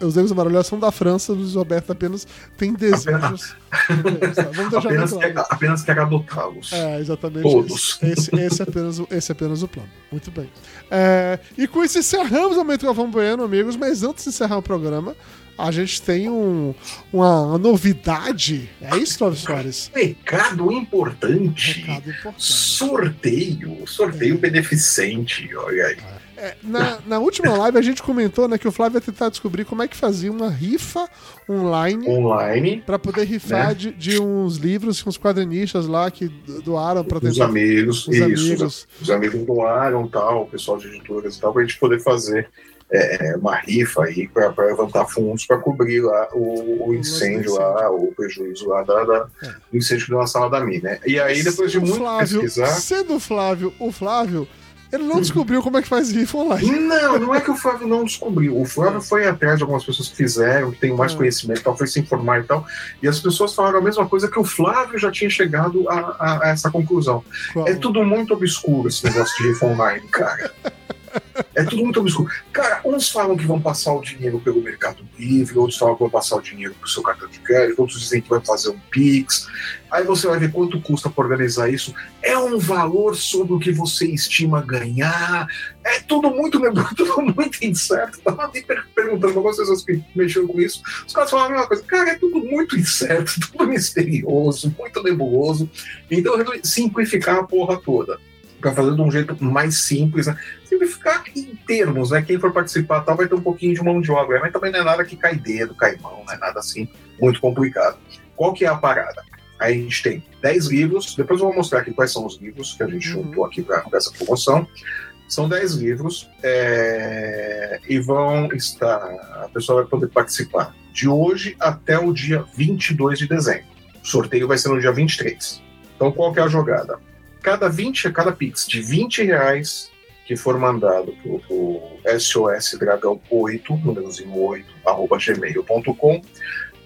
Speaker 1: Os negros maravilhosos são da França, o Luiz Roberto apenas tem desejos. Vamos deixar bem
Speaker 2: Apenas
Speaker 1: claro.
Speaker 2: quer, apenas quer adotá-los.
Speaker 1: É, exatamente.
Speaker 2: Todos.
Speaker 1: Esse, esse, esse é apenas, o- esse é apenas o plano. Muito bem. É, e com isso encerramos o Momento Galvão Bueno, amigos. Mas antes de encerrar o programa, a gente tem um, uma, novidade. É isso, Flávio Soares?
Speaker 2: Recado importante.
Speaker 1: Recado importante.
Speaker 2: Sorteio. Sorteio beneficente. Olha aí.
Speaker 1: É, na, na última live a gente comentou né, que o Flávio ia tentar descobrir como é que fazia uma rifa online
Speaker 2: Online.
Speaker 1: Pra poder rifar
Speaker 2: Né?
Speaker 1: de, de uns livros que uns quadrinistas lá que do- doaram pra
Speaker 2: Os
Speaker 1: tentar.
Speaker 2: amigos,
Speaker 1: os
Speaker 2: isso.
Speaker 1: amigos.
Speaker 2: Os amigos doaram tal, o pessoal de editoras e tal, pra gente poder fazer é, uma rifa aí pra, pra levantar fundos pra cobrir lá o, o incêndio lá, o prejuízo lá da, da-
Speaker 1: É.
Speaker 2: do incêndio que deu na sala da Mi, né? E aí, depois de muito
Speaker 1: Flávio,
Speaker 2: pesquisar.
Speaker 1: Sendo o Flávio, o Flávio, ele não descobriu como é que faz rifa online.
Speaker 2: Não, não é que o Flávio não descobriu. O Flávio foi atrás de algumas pessoas que fizeram, que têm mais
Speaker 1: Ah.
Speaker 2: conhecimento e tal, foi se informar e tal. E as pessoas falaram a mesma coisa que o Flávio já tinha chegado a, a- a essa conclusão.
Speaker 1: Qual?
Speaker 2: É tudo muito obscuro esse negócio de rifa online, cara. É tudo muito obscuro. Cara, uns falam que vão passar o dinheiro pelo Mercado Livre, outros falam que vão passar o dinheiro pro seu cartão de crédito, outros dizem que vai fazer um Pix. Aí você vai ver quanto custa para organizar isso. É um valor sobre o que você estima ganhar. É tudo muito tudo muito incerto. Tava me per- perguntando algumas pessoas que mexeram com isso. Os caras falaram a mesma coisa. Cara, é tudo muito incerto, tudo misterioso, muito nebuloso. Então eu simplificar a porra toda. Pra fazer de um jeito mais simples, né? Simplificar em termos, né? Quem for participar tal vai ter um pouquinho de mão de obra, mas também não é nada que cai dedo, cai mão, não é nada assim muito complicado. Qual que é a parada? Aí a gente tem 10 livros, depois eu vou mostrar aqui quais são os livros que a gente
Speaker 1: Uhum.
Speaker 2: juntou aqui para essa promoção. São 10 livros é, e vão estar. A pessoa vai poder participar de hoje até o dia 22 de dezembro. O sorteio vai ser no dia 23. Então, qual que é a jogada? Cada 20, cada Pix de 20 reais que for mandado pro, pro SOS Dragão 8, númerozinho 8, arroba gmail.com,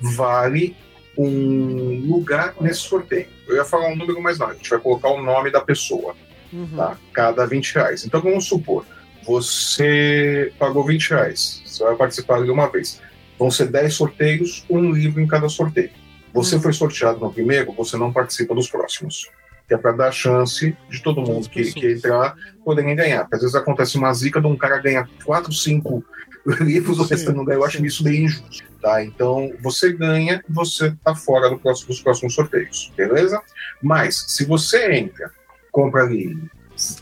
Speaker 2: vale um lugar nesse sorteio. Eu ia falar um número, mas não, a gente vai colocar o nome da pessoa
Speaker 1: Uhum.
Speaker 2: tá? Cada 20 reais. Então vamos supor, você pagou 20 reais, você vai participar de uma vez. Vão ser 10 sorteios, um livro em cada sorteio. Você
Speaker 1: Hum.
Speaker 2: foi sorteado no primeiro, você não participa dos próximos. Que é para dar chance de todo mundo que, que entrar poderem ganhar. Porque às vezes acontece uma zica de um cara ganhar 4, 5 livros, o restante não ganha. Eu acho isso bem injusto. Tá? Então você ganha, você tá fora do próximo, dos próximos sorteios. Beleza? Mas se você entra compra ali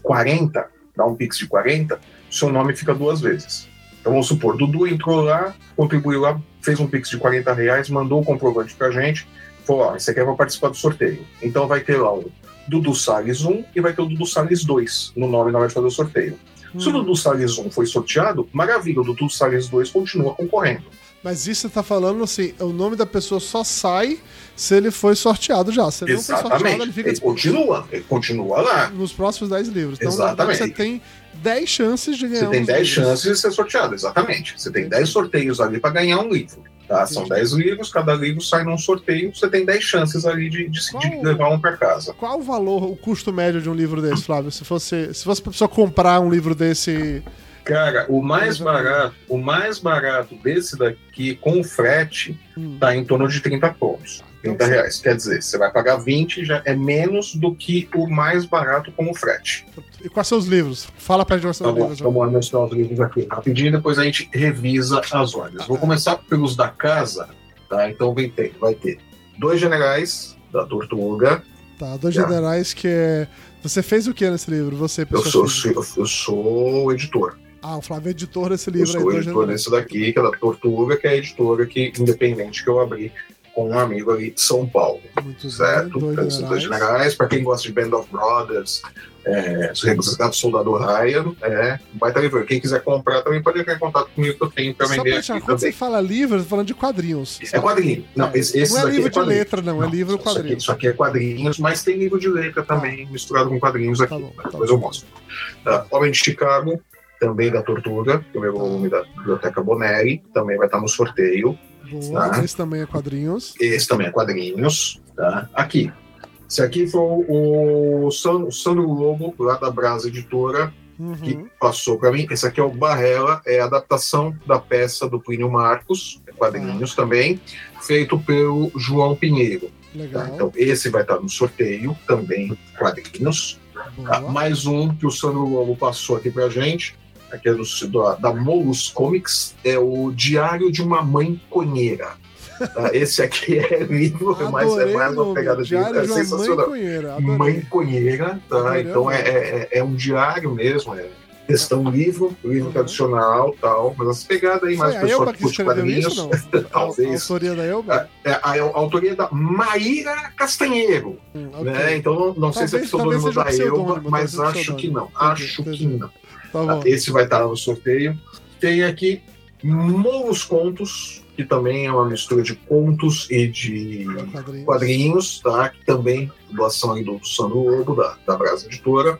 Speaker 2: 40, dá um pix de 40, seu nome fica duas vezes. Então vamos supor, Dudu entrou lá, contribuiu lá, fez um pix de 40 reais, mandou o comprovante pra gente, falou, ó, esse aqui é pra participar do sorteio. Então vai ter lá o Dudu Salles 1 e vai ter o Dudu Salles 2 no nome na hora de fazer o sorteio. Se o
Speaker 1: Hum.
Speaker 2: Dudu Salles 1 foi sorteado, maravilha, o Dudu Salles 2 continua concorrendo.
Speaker 1: Mas isso você tá falando assim, o nome da pessoa só sai se ele foi sorteado já. Se ele não foi sorteado,
Speaker 2: Exatamente.
Speaker 1: ele fica
Speaker 2: Ele continua, ele continua lá.
Speaker 1: nos próximos 10 livros. Então,
Speaker 2: Exatamente.
Speaker 1: você tem 10 chances de ganhar
Speaker 2: Você tem
Speaker 1: uns
Speaker 2: 10
Speaker 1: livros.
Speaker 2: chances de ser sorteado, exatamente. Você tem 10 sorteios ali para ganhar um livro. Tá? São 10 livros, cada livro sai num sorteio, você tem 10 chances ali de, de, de
Speaker 1: Qual-
Speaker 2: levar um para casa.
Speaker 1: Qual o valor, o custo médio de um livro desse, Flávio? Se fosse, se fosse pra pessoa comprar um livro desse.
Speaker 2: Cara, o mais barato, o mais barato desse daqui com frete
Speaker 1: Hum.
Speaker 2: tá em torno de 30 pontos. 30 reais. Quer dizer, você vai pagar 20, já é menos do que o mais barato com o frete.
Speaker 1: E quais são os livros? Fala pra gente quais são
Speaker 2: Tá
Speaker 1: os livros.
Speaker 2: vamos mostrar os livros aqui rapidinho, depois a gente revisa as ordens. Vou começar pelos da casa, tá? Então vai ter, vai ter dois generais da Tortuga,
Speaker 1: Tá, dois
Speaker 2: Já.
Speaker 1: generais que é Você fez o que nesse livro? Você,
Speaker 2: Eu
Speaker 1: pessoa
Speaker 2: sou, eu, eu sou editor.
Speaker 1: Ah, o Flávio é editor desse
Speaker 2: Eu
Speaker 1: livro
Speaker 2: sou
Speaker 1: aí.
Speaker 2: editor desse daqui, que é da Tortuga, que é a editora que, independente que eu abri com um amigo ali de São Paulo.
Speaker 1: Muito
Speaker 2: certo?
Speaker 1: dois generais.
Speaker 2: para quem gosta de Band of Brothers, é, do Soldado Ryan, é, vai estar livro. Quem quiser comprar também pode entrar em contato comigo que eu tenho para
Speaker 1: Só pra
Speaker 2: vender
Speaker 1: quando você fala livro, você tá falando de quadrinhos.
Speaker 2: É quadrinho. Não,
Speaker 1: É.
Speaker 2: esse, esse
Speaker 1: Não é
Speaker 2: daqui
Speaker 1: livro
Speaker 2: é
Speaker 1: de letra, não, é livro
Speaker 2: isso aqui-
Speaker 1: quadrinhos.
Speaker 2: Isso aqui é quadrinhos, mas tem livro de letra também misturado com quadrinhos aqui.
Speaker 1: Tá bom, tá
Speaker 2: Depois
Speaker 1: bom.
Speaker 2: eu mostro. Tá, Homem de Chicago, também da Tortuga, primeiro volume da Biblioteca Bonelli, também vai estar no sorteio.
Speaker 1: Boa,
Speaker 2: Tá.
Speaker 1: esse também é quadrinhos.
Speaker 2: Esse também é quadrinhos, tá? Aqui. Esse aqui foi o, o San- o Sandro Lobo, lá da Brasa Editora, que
Speaker 1: Uhum.
Speaker 2: passou para mim. Esse aqui é o Barrela, é a adaptação da peça do Plínio Marcos, é quadrinhos também, feito pelo João Pinheiro. tá? Então, esse vai estar no sorteio, também quadrinhos. Tá? Mais um que o Sandro Lobo passou aqui pra gente, aqui é do, da, Molus Comics, é o Diário de uma Mãe Conheira. Tá? Esse aqui é livro, é mais, é mais uma pegada de livro, é
Speaker 1: Mãe
Speaker 2: sensacional. Mãe Conheira, tá?
Speaker 1: Adorei
Speaker 2: Então é,
Speaker 1: nome.
Speaker 2: é, é um diário mesmo, é questão livro, livro
Speaker 1: Uhum.
Speaker 2: tradicional tal, mas essa pegada aí mais pessoal
Speaker 1: que ou não?
Speaker 2: Talvez.
Speaker 1: A, a autoria da Elba?
Speaker 2: É, a, a autoria da Maíra Castanheiro,
Speaker 1: Hum, ok.
Speaker 2: né? Então não, não sei se é
Speaker 1: Talvez-
Speaker 2: pseudônimo
Speaker 1: talvez
Speaker 2: da Elba, mas
Speaker 1: talvez
Speaker 2: acho que não. Acho que não.
Speaker 1: Tá.
Speaker 2: Esse vai estar no sorteio. Tem aqui Molos Contos, que também é uma mistura de contos e de
Speaker 1: Quadrinhos.
Speaker 2: quadrinhos, tá? Que também doação aí do Sandro Lobo, da, da Brasa Editora.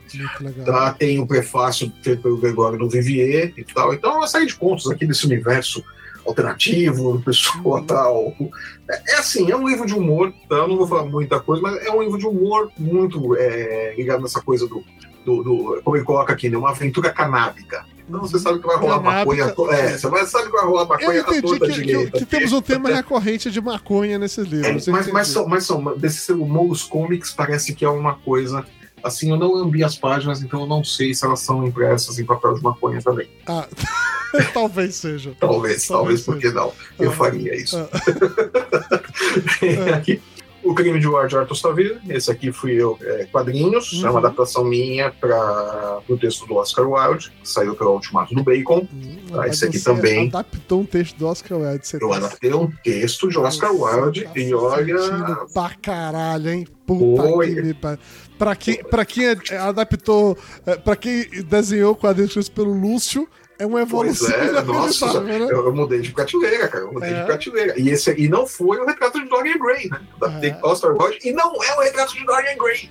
Speaker 2: Tá? Tem o prefácio feito pelo Gregório do Vivier e tal. Então é uma série de contos aqui desse universo alternativo, pessoal
Speaker 1: Uhum.
Speaker 2: tal. É, é assim, é um livro de humor, tá? Eu não vou falar muita coisa, mas é um livro de humor muito é, ligado nessa coisa do, do, do- Como ele coloca aqui, né? Uma aventura canábica. Então você sabe que vai rolar
Speaker 1: Canábica.
Speaker 2: maconha. É, você vai, sabe que vai rolar
Speaker 1: Eu
Speaker 2: maconha
Speaker 1: entendi
Speaker 2: toda
Speaker 1: que, que-
Speaker 2: direita.
Speaker 1: que temos um tema recorrente de maconha nesses
Speaker 2: É,
Speaker 1: livros. eu
Speaker 2: mas, mas,
Speaker 1: entendi.
Speaker 2: são, mas são, desses Molos Comics parece que é uma coisa. Assim, eu não lambi as páginas, então eu não sei se elas são impressas em papel de maconha também.
Speaker 1: Ah, talvez seja.
Speaker 2: Talvez, talvez, por que não? Eu
Speaker 1: Ah.
Speaker 2: faria isso.
Speaker 1: Ah.
Speaker 2: Aqui o crime de George Arthur Stavir. Esse aqui fui eu, é, quadrinhos. É
Speaker 1: Uhum.
Speaker 2: uma adaptação minha para o texto do Oscar Wilde, que saiu pelo Ultimato do Bacon.
Speaker 1: Hum,
Speaker 2: Ah, esse aqui
Speaker 1: você
Speaker 2: também.
Speaker 1: adaptou um texto do Oscar Wilde. Você
Speaker 2: Eu adaptei um texto de Oscar Wilde e olha.
Speaker 1: Pra caralho, hein? Puta
Speaker 2: Foi.
Speaker 1: que me. Pra quem, pra quem é- é, adaptou, é, pra quem desenhou quadrinhos pelo Lúcio, é uma
Speaker 2: Pois
Speaker 1: evolução
Speaker 2: é, nossa,
Speaker 1: né?
Speaker 2: eu, eu mudei de prateleira, cara. Eu mudei
Speaker 1: É.
Speaker 2: de prateleira. E, esse, e não foi o retrato de Dorian Gray, né? Adaptei
Speaker 1: É.
Speaker 2: Oscar Wilde e não é o retrato de Dorian Gray.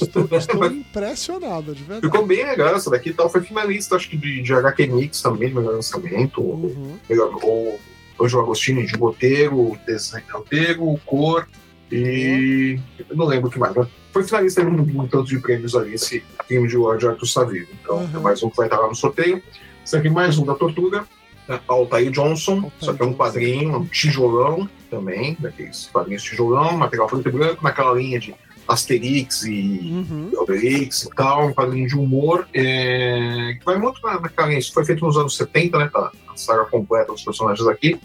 Speaker 1: Estou, estou impressionado, de verdade.
Speaker 2: Ficou bem legal essa daqui tal. Foi finalista, acho que de, de HQ Mix também, melhor lançamento.
Speaker 1: Uhum.
Speaker 2: Melhor, o Anjo Agostinho de roteiro, desenho de roteiro, cor e. Eu não lembro o que mais. Mas foi finalista em um, tanto de prêmios ali, esse crime de Lord Arthur Savio. Então,
Speaker 1: Uhum.
Speaker 2: mais um que vai estar lá no sorteio. Esse aqui mais um da Tortuga. né, Altair Johnson, só que é um quadrinho, um tijolão também, daqueles quadrinhos tijolão, material preto e branco, naquela linha de Asterix e
Speaker 1: Uhum.
Speaker 2: Obelix e tal, um quadrinho de humor, é, que vai muito na, naquela linha. Isso foi feito nos anos 70, né? Tá, a saga completa dos personagens aqui.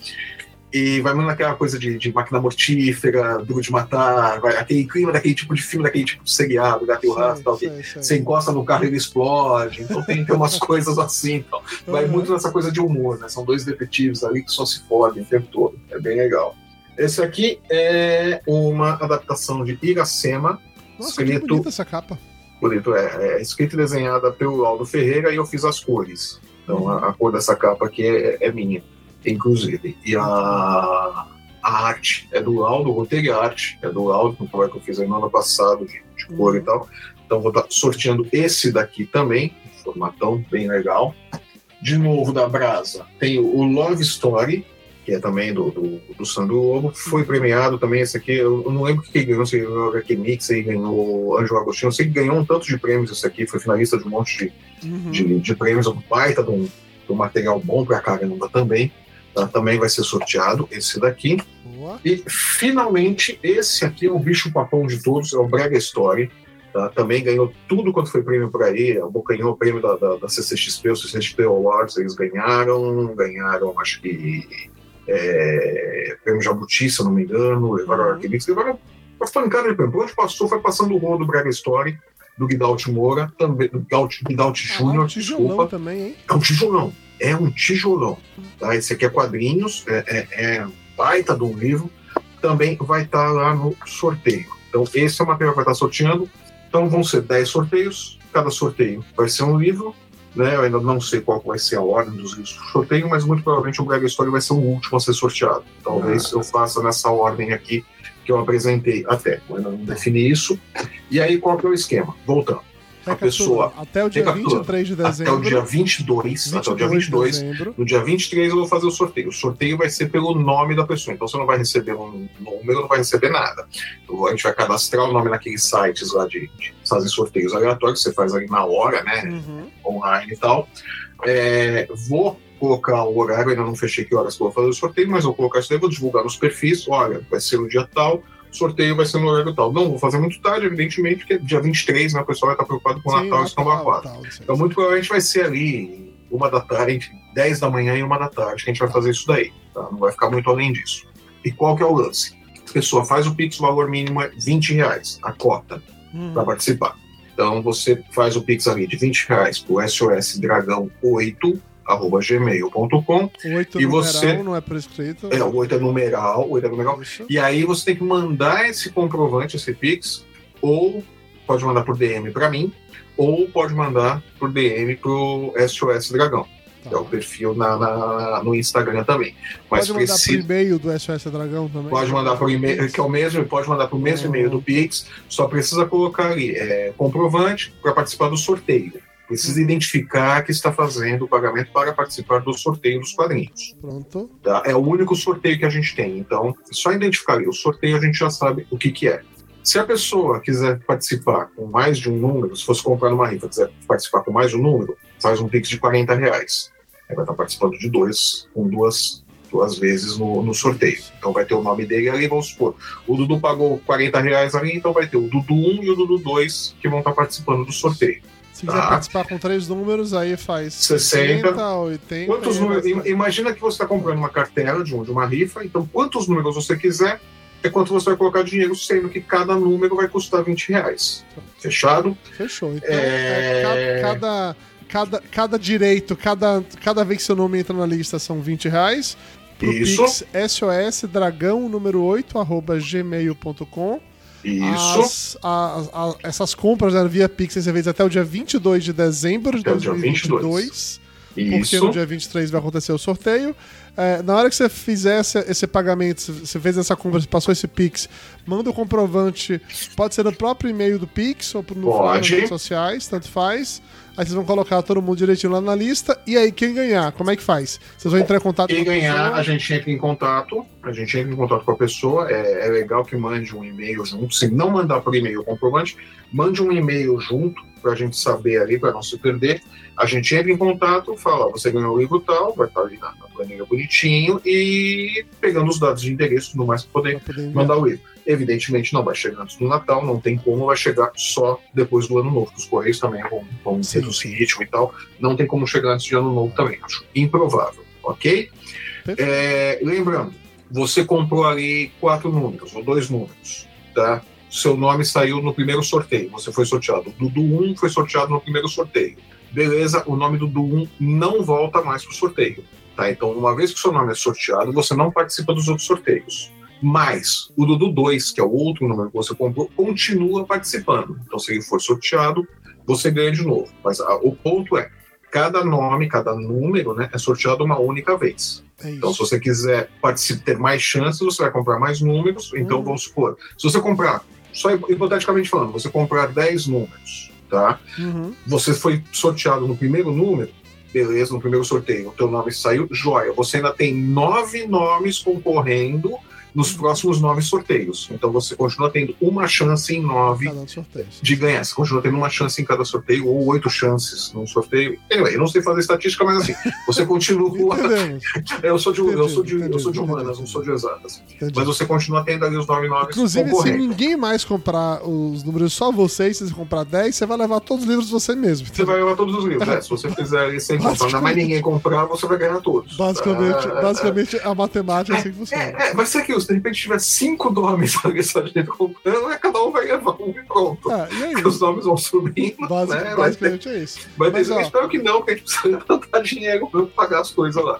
Speaker 2: E vai muito naquela coisa de, de máquina mortífera, duro de matar, vai, aquele clima daquele tipo de filme, daquele tipo de seriado, gato e rato tal, que você encosta no carro e ele explode. Então tem, tem umas coisas assim. Então. Vai
Speaker 1: Uhum.
Speaker 2: muito nessa coisa de humor, né? São dois detetives ali que só se fodem o tempo todo. É bem legal. Esse aqui é uma adaptação de Iracema,
Speaker 1: Nossa, que
Speaker 2: escrito-
Speaker 1: bonita essa capa.
Speaker 2: bonito, é, é escrita e desenhada pelo Aldo Ferreira e eu fiz as cores. Então a, a cor dessa capa aqui é, é minha, inclusive. E a, a arte é do Aldo, o roteiro e a arte é do Aldo, no trabalho que eu fiz aí no ano passado de, de cor e tal. Então vou estar sorteando esse daqui também, um formatão bem legal. De novo da Brasa, tem o Love Story, que é também do, do, do Sandro Lobo. Foi premiado também esse aqui. Eu, não lembro quem ganhou, se ganhou o HQ Mix, se ganhou Anjo Agostinho. Eu sei que ganhou um tanto de prêmios esse aqui. Foi finalista de um monte de,
Speaker 1: Uhum.
Speaker 2: de, de prêmios. Um baita de um, de um material bom pra caramba também. Tá? Também vai ser sorteado esse daqui.
Speaker 1: Boa.
Speaker 2: E finalmente, esse aqui é o bicho papão de todos, é o Brega Story. tá? Também ganhou tudo quanto foi prêmio por aí. Ganhou o prêmio da, da, da CCXP, o CCXP Awards, eles ganharam. Ganharam, acho que. É, prêmio Jabuti, se eu não me engano. Levaram
Speaker 1: Uhum.
Speaker 2: Arquimedes, levaram uma pancada de prêmio. Por onde passou, foi passando o rolo do Brega Story. do Guidalt Moura, também do Guidalt, Guidalt
Speaker 1: Ah,
Speaker 2: Júnior,
Speaker 1: tijolão
Speaker 2: desculpa.
Speaker 1: também, hein?
Speaker 2: É um tijolão. É um tijolão. Tá? Esse aqui é quadrinhos, é, é, é baita livro. Também vai estar lá no sorteio. Então, esse é o material que vai estar sorteando. Então, vão ser 10 sorteios. Cada sorteio vai ser um livro. Né? Eu ainda não sei qual vai ser a ordem dos livros do sorteio, mas muito provavelmente o Brega Story vai ser o último a ser sorteado. Talvez eu faça nessa ordem aqui que eu apresentei até. Ainda não defini isso. E aí, qual que é o esquema? Voltando. A pessoa
Speaker 1: Até o dia
Speaker 2: recapitula.
Speaker 1: 23 de
Speaker 2: Até
Speaker 1: dezembro.
Speaker 2: o dia 22, até o dia
Speaker 1: 22 de
Speaker 2: 22,
Speaker 1: dezembro.
Speaker 2: no dia 23 eu vou fazer o sorteio. O sorteio vai ser pelo nome da pessoa. Então você não vai receber um número, não vai receber nada. Então, a gente vai cadastrar o nome naqueles sites lá de, de fazer sorteios aleatórios, você faz ali na hora, né?
Speaker 1: Uhum.
Speaker 2: Online e tal. É, vou colocar o horário, ainda não fechei que horas que eu vou fazer o sorteio, mas eu vou colocar isso aí, vou divulgar nos perfis. Olha, vai ser no dia tal, sorteio vai ser no horário tal. Não vou fazer muito tarde, evidentemente, porque dia 23, né? O pessoal vai estar preocupado com o Natal e São
Speaker 1: aí.
Speaker 2: Então, muito provavelmente vai ser ali uma da tarde, entre 10 da manhã e uma da tarde, que a gente vai fazer isso daí. Tá? Não vai ficar muito além disso. E qual que é o lance? A pessoa faz o Pix, o valor mínimo é 20 reais, a cota,
Speaker 1: Uhum.
Speaker 2: para participar. Então, você faz o Pix ali de 20 reais pro SOS Dragão 8, arroba gmail.com.
Speaker 1: Oito
Speaker 2: E
Speaker 1: numeral,
Speaker 2: você-
Speaker 1: não é prescrito.
Speaker 2: É, o 8 é numeral, o 8 é numeral.
Speaker 1: Isso.
Speaker 2: E aí você tem que mandar esse comprovante, esse Pix, ou pode mandar por DM para mim, ou pode mandar por DM pro SOS Dragão,
Speaker 1: Tá.
Speaker 2: que é o perfil na, na- no Instagram também. Mas
Speaker 1: Pode mandar
Speaker 2: precisa.
Speaker 1: por e-mail do SOS Dragão também?
Speaker 2: Pode mandar por e-mail, que é o mesmo, pode mandar por mesmo e-mail do Pix, só precisa colocar ali é, comprovante para participar do sorteio. Precisa identificar que está fazendo o pagamento para participar do sorteio dos quadrinhos.
Speaker 1: Pronto.
Speaker 2: tá? É o único sorteio que a gente tem. Então, só identificar o sorteio, a gente já sabe o que, que é. Se a pessoa quiser participar com mais de um número, se fosse comprar numa rifa, quiser participar com mais de um número, faz um Pix de 40 reais. Aí vai estar participando de dois, com duas, duas vezes no, no sorteio. Então vai ter o nome dele ali, vamos supor. O Dudu pagou 40 reais ali, então vai ter o Dudu 1 e o Dudu 2 que vão estar participando do sorteio.
Speaker 1: Se quiser
Speaker 2: Tá.
Speaker 1: participar com três números, aí faz
Speaker 2: 60.
Speaker 1: 60, 80.
Speaker 2: Quantos números? Imagina que você está comprando uma cartela de, um- de uma rifa, então quantos números você quiser é quanto você vai colocar dinheiro, sendo que cada número vai custar 20 reais. Fechado?
Speaker 1: Fechou. Então,
Speaker 2: É.
Speaker 1: é, ca- cada, cada, cada direito, cada, cada vez que seu nome entra na lista são 20 reais. Pro
Speaker 2: Isso.
Speaker 1: Pix SOS dragão número 8 arroba gmail.com.
Speaker 2: Isso.
Speaker 1: As- a- a- essas compras via Pix você fez até o dia 22 de dezembro de
Speaker 2: Até o dia
Speaker 1: 2022. Porque
Speaker 2: Isso.
Speaker 1: no dia 23 vai acontecer o sorteio. É, na hora que você fizer esse, esse pagamento, você fez essa compra, você passou esse Pix, manda o comprovante. Pode ser no próprio e-mail do Pix ou no nas redes sociais, tanto faz. Aí vocês vão colocar todo mundo direitinho lá na lista. E aí, quem ganhar, como é que faz? Vocês vão entrar em contato
Speaker 2: Quem
Speaker 1: com a
Speaker 2: ganhar, a gente entra em contato. A gente entra em contato com a pessoa. É, é legal que mande um e-mail junto. Se não mandar por e-mail o comprovante, mande um e-mail junto para a gente saber ali, para não se perder. A gente entra em contato, fala, você ganhou o livro tal, vai estar ali na, na planilha bonitinho e pegando os dados de endereço tudo mais para poder mandar o livro. Evidentemente não vai chegar antes do Natal, não tem como, vai chegar só depois do Ano Novo. Os Correios também vão, vão reduzir ritmo e tal. Não tem como chegar antes de Ano Novo também. Acho improvável, ok? É, lembrando, você comprou ali quatro números ou dois números, tá? Seu nome saiu no primeiro sorteio, você foi sorteado. O Dudu 1 foi sorteado no primeiro sorteio. Beleza, o nome do Dudu 1 não volta mais para o sorteio. Tá? Então, uma vez que o seu nome é sorteado, você não participa dos outros sorteios. Mas o Dudu 2, que é o outro número que você comprou, continua participando. Então, se ele for sorteado, você ganha de novo. Mas ah, o ponto é, cada nome, cada número, né, é sorteado uma única vez.
Speaker 1: É
Speaker 2: Então, se você quiser participar, ter mais chances, você vai comprar mais números. Então,
Speaker 1: Uhum.
Speaker 2: vamos supor, se você comprar, só hipoteticamente falando, você comprar 10 números, tá?
Speaker 1: Uhum.
Speaker 2: Você foi sorteado no primeiro número, beleza, no primeiro sorteio, o teu nome saiu, joia. Você ainda tem nove nomes concorrendo nos próximos nove sorteios. Então, você continua tendo uma chance em nove de ganhar. Você continua tendo uma chance em cada sorteio, ou oito chances num sorteio. Eu não sei fazer estatística, mas assim, você continua. Eu sou de, eu sou de, eu sou de humanas,
Speaker 1: entendi.
Speaker 2: não sou de exatas. Mas você continua tendo ali os nove nomes
Speaker 1: Inclusive, se ninguém mais comprar os números, só você, se você comprar 10, você vai levar todos os livros você mesmo.
Speaker 2: Você vai levar todos os livros. né? Se você fizer sem comprar, não mais ninguém comprar, você vai ganhar todos.
Speaker 1: Basicamente,
Speaker 2: Ah,
Speaker 1: basicamente a matemática é assim que funciona.
Speaker 2: É, é, vai ser aquilo. Se de repente tiver cinco nomes ali sargento comprando, é cada um vai levar um e pronto.
Speaker 1: Ah, e aí?
Speaker 2: Os nomes vão subindo,
Speaker 1: Basic-
Speaker 2: né? Vai ter,
Speaker 1: basicamente é isso. Mas,
Speaker 2: eu
Speaker 1: ó,
Speaker 2: espero que não, porque a gente precisa levantar dinheiro pra pagar as coisas lá.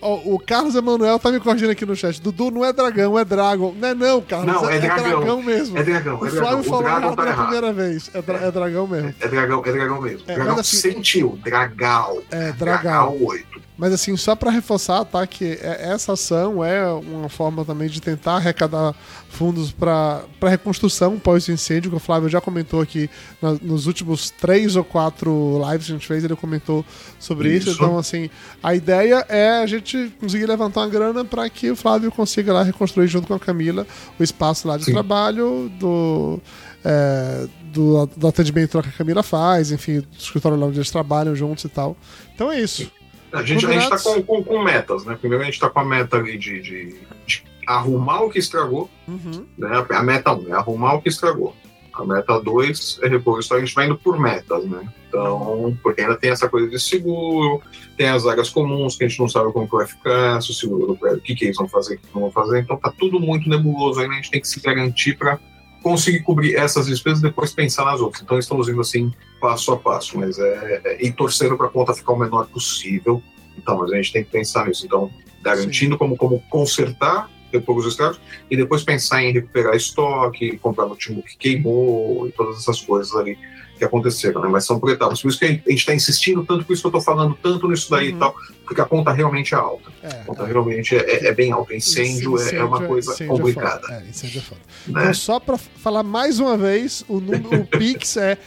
Speaker 1: o, o Carlos Emanuel tá me corrigindo aqui no chat. Dudu não é dragão, é Dragon. Não é não, Carlos.
Speaker 2: Não, é dragão.
Speaker 1: mesmo.
Speaker 2: É dragão,
Speaker 1: O
Speaker 2: é
Speaker 1: Flávio
Speaker 2: dragão. O
Speaker 1: falou
Speaker 2: dragão tá errado.
Speaker 1: primeira vez. É, dra- é dragão mesmo.
Speaker 2: É dragão, é dragão mesmo.
Speaker 1: É,
Speaker 2: dragão
Speaker 1: mas assim-
Speaker 2: sentiu, dragal.
Speaker 1: É, dragão.
Speaker 2: 8.
Speaker 1: Mas assim, só pra reforçar, tá? Que é- essa ação é uma forma também de tentar arrecadar fundos pra pra reconstrução pós-incêndio, que o Flávio já comentou aqui na- nos últimos três ou quatro lives que a gente fez, ele comentou sobre isso.
Speaker 2: Isso.
Speaker 1: Então, assim, a ideia é a gente conseguir levantar uma grana pra que o Flávio consiga lá reconstruir junto com a Camila o espaço lá de
Speaker 2: Sim.
Speaker 1: trabalho, do. é, do, do atendimento que a Camila faz, enfim, do escritório lá onde eles trabalham juntos e tal. Então é isso.
Speaker 2: A gente, tá
Speaker 1: Combinados?
Speaker 2: com, com, com metas, né? Primeiro a gente tá com a meta ali de, de- de arrumar o que estragou,
Speaker 1: Uhum.
Speaker 2: né? A meta 1 é arrumar o que estragou. A meta 2 é repor isso. A gente vai indo por metas, né? Então, porque ainda tem essa coisa de seguro, tem as áreas comuns que a gente não sabe como vai ficar, se o seguro do prédio, o que, que eles vão fazer, o que não vão fazer. Então tá tudo muito nebuloso ainda, a gente tem que se garantir para conseguir cobrir essas despesas e depois pensar nas outras. Então estamos indo assim, passo a passo, mas é, é e torcendo para a conta ficar o menor possível. Então, mas a gente tem que pensar nisso. Então, garantindo como, como consertar depois os estragos e depois pensar em recuperar estoque, comprar notebook que queimou e todas essas coisas ali que aconteceram, né? Mas são por etapas. Por isso que a gente está insistindo tanto, por isso que eu estou falando tanto nisso daí
Speaker 1: Uhum.
Speaker 2: e tal, porque a conta realmente é alta. A
Speaker 1: É,
Speaker 2: conta realmente é, é- é bem alta. Incêndio, é- é, uma
Speaker 1: Incêndio
Speaker 2: coisa
Speaker 1: incêndio é
Speaker 2: complicada.
Speaker 1: É, incêndio é foda.
Speaker 2: né?
Speaker 1: Então, só pra falar mais uma vez, o, número, o Pix é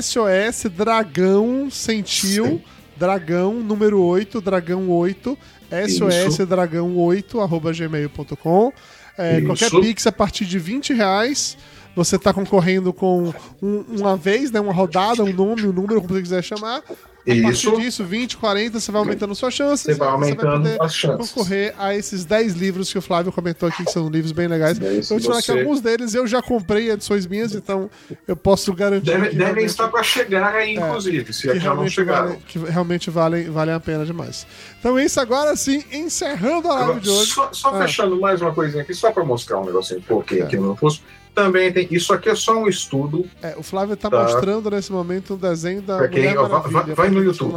Speaker 1: SOS Dragão Sentiu, Dragão número 8, Dragão 8, SOS. Dragão 8, arroba gmail.com. É, qualquer Pix a partir de 20 reais. Você está concorrendo com um- uma vez, né, uma rodada, um nome, um número, como você quiser chamar. A
Speaker 2: Isso.
Speaker 1: partir disso, 20, 40, você vai aumentando suas chances.
Speaker 2: Você vai aumentando
Speaker 1: poder
Speaker 2: as chances.
Speaker 1: concorrer a esses 10 livros que o Flávio comentou aqui, que são livros bem legais. Eu
Speaker 2: se
Speaker 1: vou te falar que
Speaker 2: você-
Speaker 1: alguns deles eu já comprei edições minhas, então eu posso garantir
Speaker 2: Deve- devem estar para chegar aí, inclusive, se
Speaker 1: que
Speaker 2: é já não chegaram.
Speaker 1: valem, que realmente valem, valem a pena demais. Então é isso, agora sim, encerrando a live
Speaker 2: Agora,
Speaker 1: de hoje.
Speaker 2: Só, só
Speaker 1: Ah.
Speaker 2: fechando mais uma coisinha aqui, só para mostrar um negocinho um pouquinho
Speaker 1: É.
Speaker 2: aqui no fuso. Também tem. Isso aqui é só um estudo.
Speaker 1: É, o Flávio tá,
Speaker 2: Tá.
Speaker 1: mostrando nesse momento um desenho da
Speaker 2: Pra quem- ó, vai- vai- no
Speaker 1: tá
Speaker 2: YouTube.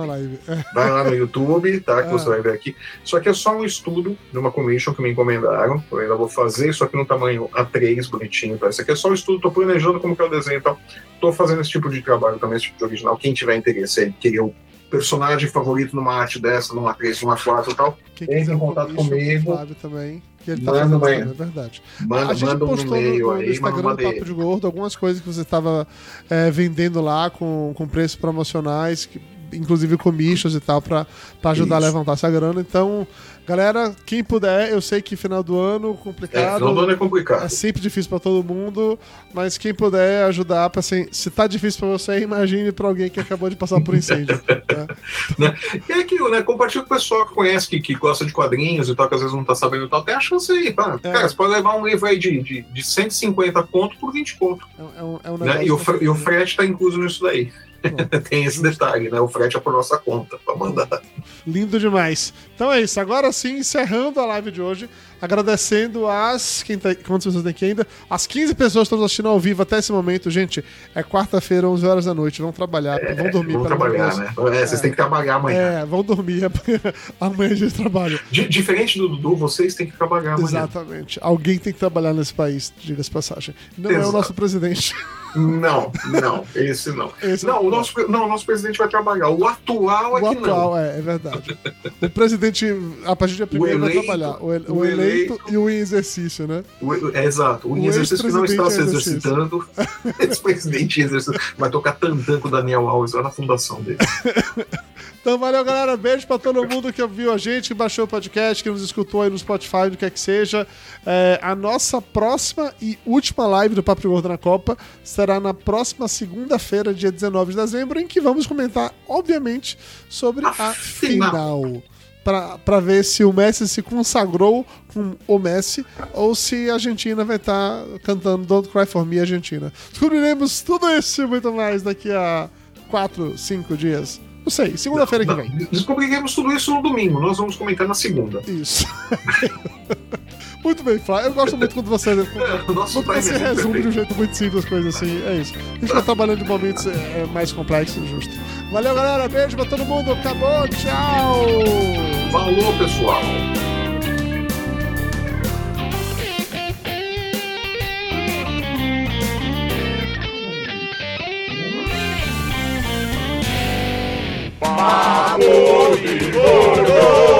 Speaker 1: É.
Speaker 2: Vai lá no YouTube, tá? Que
Speaker 1: Ah.
Speaker 2: você vai ver aqui. Isso aqui é só um estudo de uma commission que me encomendaram. Eu ainda vou fazer isso aqui no tamanho A3, bonitinho. Tá? Isso aqui é só um estudo, tô planejando como que é o desenho e tal. Tô fazendo esse tipo de trabalho também, esse tipo de original. Quem tiver interesse aí, querer o personagem favorito numa arte dessa, numa 3, numa 4 e tal, Entre em contato comigo.
Speaker 1: Flávio também. Que ele tá
Speaker 2: Manda
Speaker 1: fazendo
Speaker 2: uma-
Speaker 1: também, é verdade.
Speaker 2: manda,
Speaker 1: a gente
Speaker 2: manda um
Speaker 1: postou no,
Speaker 2: e-mail
Speaker 1: no
Speaker 2: aí,
Speaker 1: Instagram do Papo de Gordo algumas coisas que você estava vendendo lá com, com preços promocionais, que, inclusive commissions e tal, para ajudar a
Speaker 2: Isso.
Speaker 1: levantar essa grana. Então, galera, quem puder, eu sei que final do ano
Speaker 2: É,
Speaker 1: complicado.
Speaker 2: final do ano é complicado.
Speaker 1: É sempre difícil pra todo mundo, mas quem puder ajudar, pra, assim, se tá difícil pra você, imagine pra alguém que acabou de passar por incêndio. né?
Speaker 2: E é aquilo, né? Compartilha com o pessoal que conhece, que, que gosta de quadrinhos e tal, que às vezes não tá sabendo e tal. Tem a chance aí, tá?
Speaker 1: É.
Speaker 2: Cara, você pode levar um livro aí de, de, de 150 conto por 20 conto.
Speaker 1: É, é um, é um
Speaker 2: Né? E, o, e o frete tá incluso nisso daí. Tem esse detalhe, né? O frete é por nossa conta, pra mandar.
Speaker 1: Lindo demais. Então é isso. Agora sim, encerrando a live de hoje, agradecendo as. Quem tá, quantas pessoas tem aqui ainda? As 15 pessoas que estão nos assistindo ao vivo até esse momento. Gente, é quarta-feira, 11 horas da noite. Vão trabalhar, vão dormir, de
Speaker 2: trabalhar, né? É, vocês têm que trabalhar amanhã.
Speaker 1: É, vão dormir. Amanhã a gente trabalha.
Speaker 2: Di- diferente do Dudu, vocês têm que trabalhar amanhã.
Speaker 1: Exatamente. Alguém tem que trabalhar nesse país, diga-se passagem. Não é o
Speaker 2: Exato.
Speaker 1: nosso presidente.
Speaker 2: Não, não, esse não.
Speaker 1: Esse
Speaker 2: não,
Speaker 1: não.
Speaker 2: o nosso, não, o nosso presidente vai trabalhar. O atual é
Speaker 1: O
Speaker 2: que não.
Speaker 1: atual, é, é verdade. O presidente, a partir de primeiro, vai
Speaker 2: eleito,
Speaker 1: trabalhar. O, el- o
Speaker 2: o
Speaker 1: eleito, e o em exercício, né?
Speaker 2: O- é, exato. O,
Speaker 1: O
Speaker 2: exercício que não está se
Speaker 1: ex-presidente em
Speaker 2: exercitando. Esse presidente em exercício vai tocar tantã com o Daniel Alves lá na fundação dele.
Speaker 1: Então valeu, galera. Beijo pra todo mundo que ouviu a gente, que baixou o podcast, que nos escutou aí no Spotify, do que é que seja. É, a nossa próxima e última live do Papo Gordo na Copa será na próxima segunda-feira, dia 19 de dezembro, em que vamos comentar, obviamente, sobre a,
Speaker 2: A
Speaker 1: final.
Speaker 2: final.
Speaker 1: Pra ver se o Messi se consagrou com o Messi ou se a Argentina vai estar cantando Don't Cry For Me Argentina. Descobriremos tudo isso e muito mais daqui a 4, 5 dias. Não sei, segunda-feira que vem.
Speaker 2: Descobriremos tudo isso no domingo. Nós vamos comentar na segunda.
Speaker 1: Isso. Muito bem, Flávio. Eu gosto muito quando você,
Speaker 2: nosso
Speaker 1: quando você
Speaker 2: time é
Speaker 1: resume de um jeito muito simples as coisas assim. É isso. A gente tá trabalhando de momentos é, é, mais complexos, justo. Valeu, galera. Beijo pra todo mundo. Acabou. Tchau.
Speaker 2: Falou, pessoal.
Speaker 4: Papo de Gordo!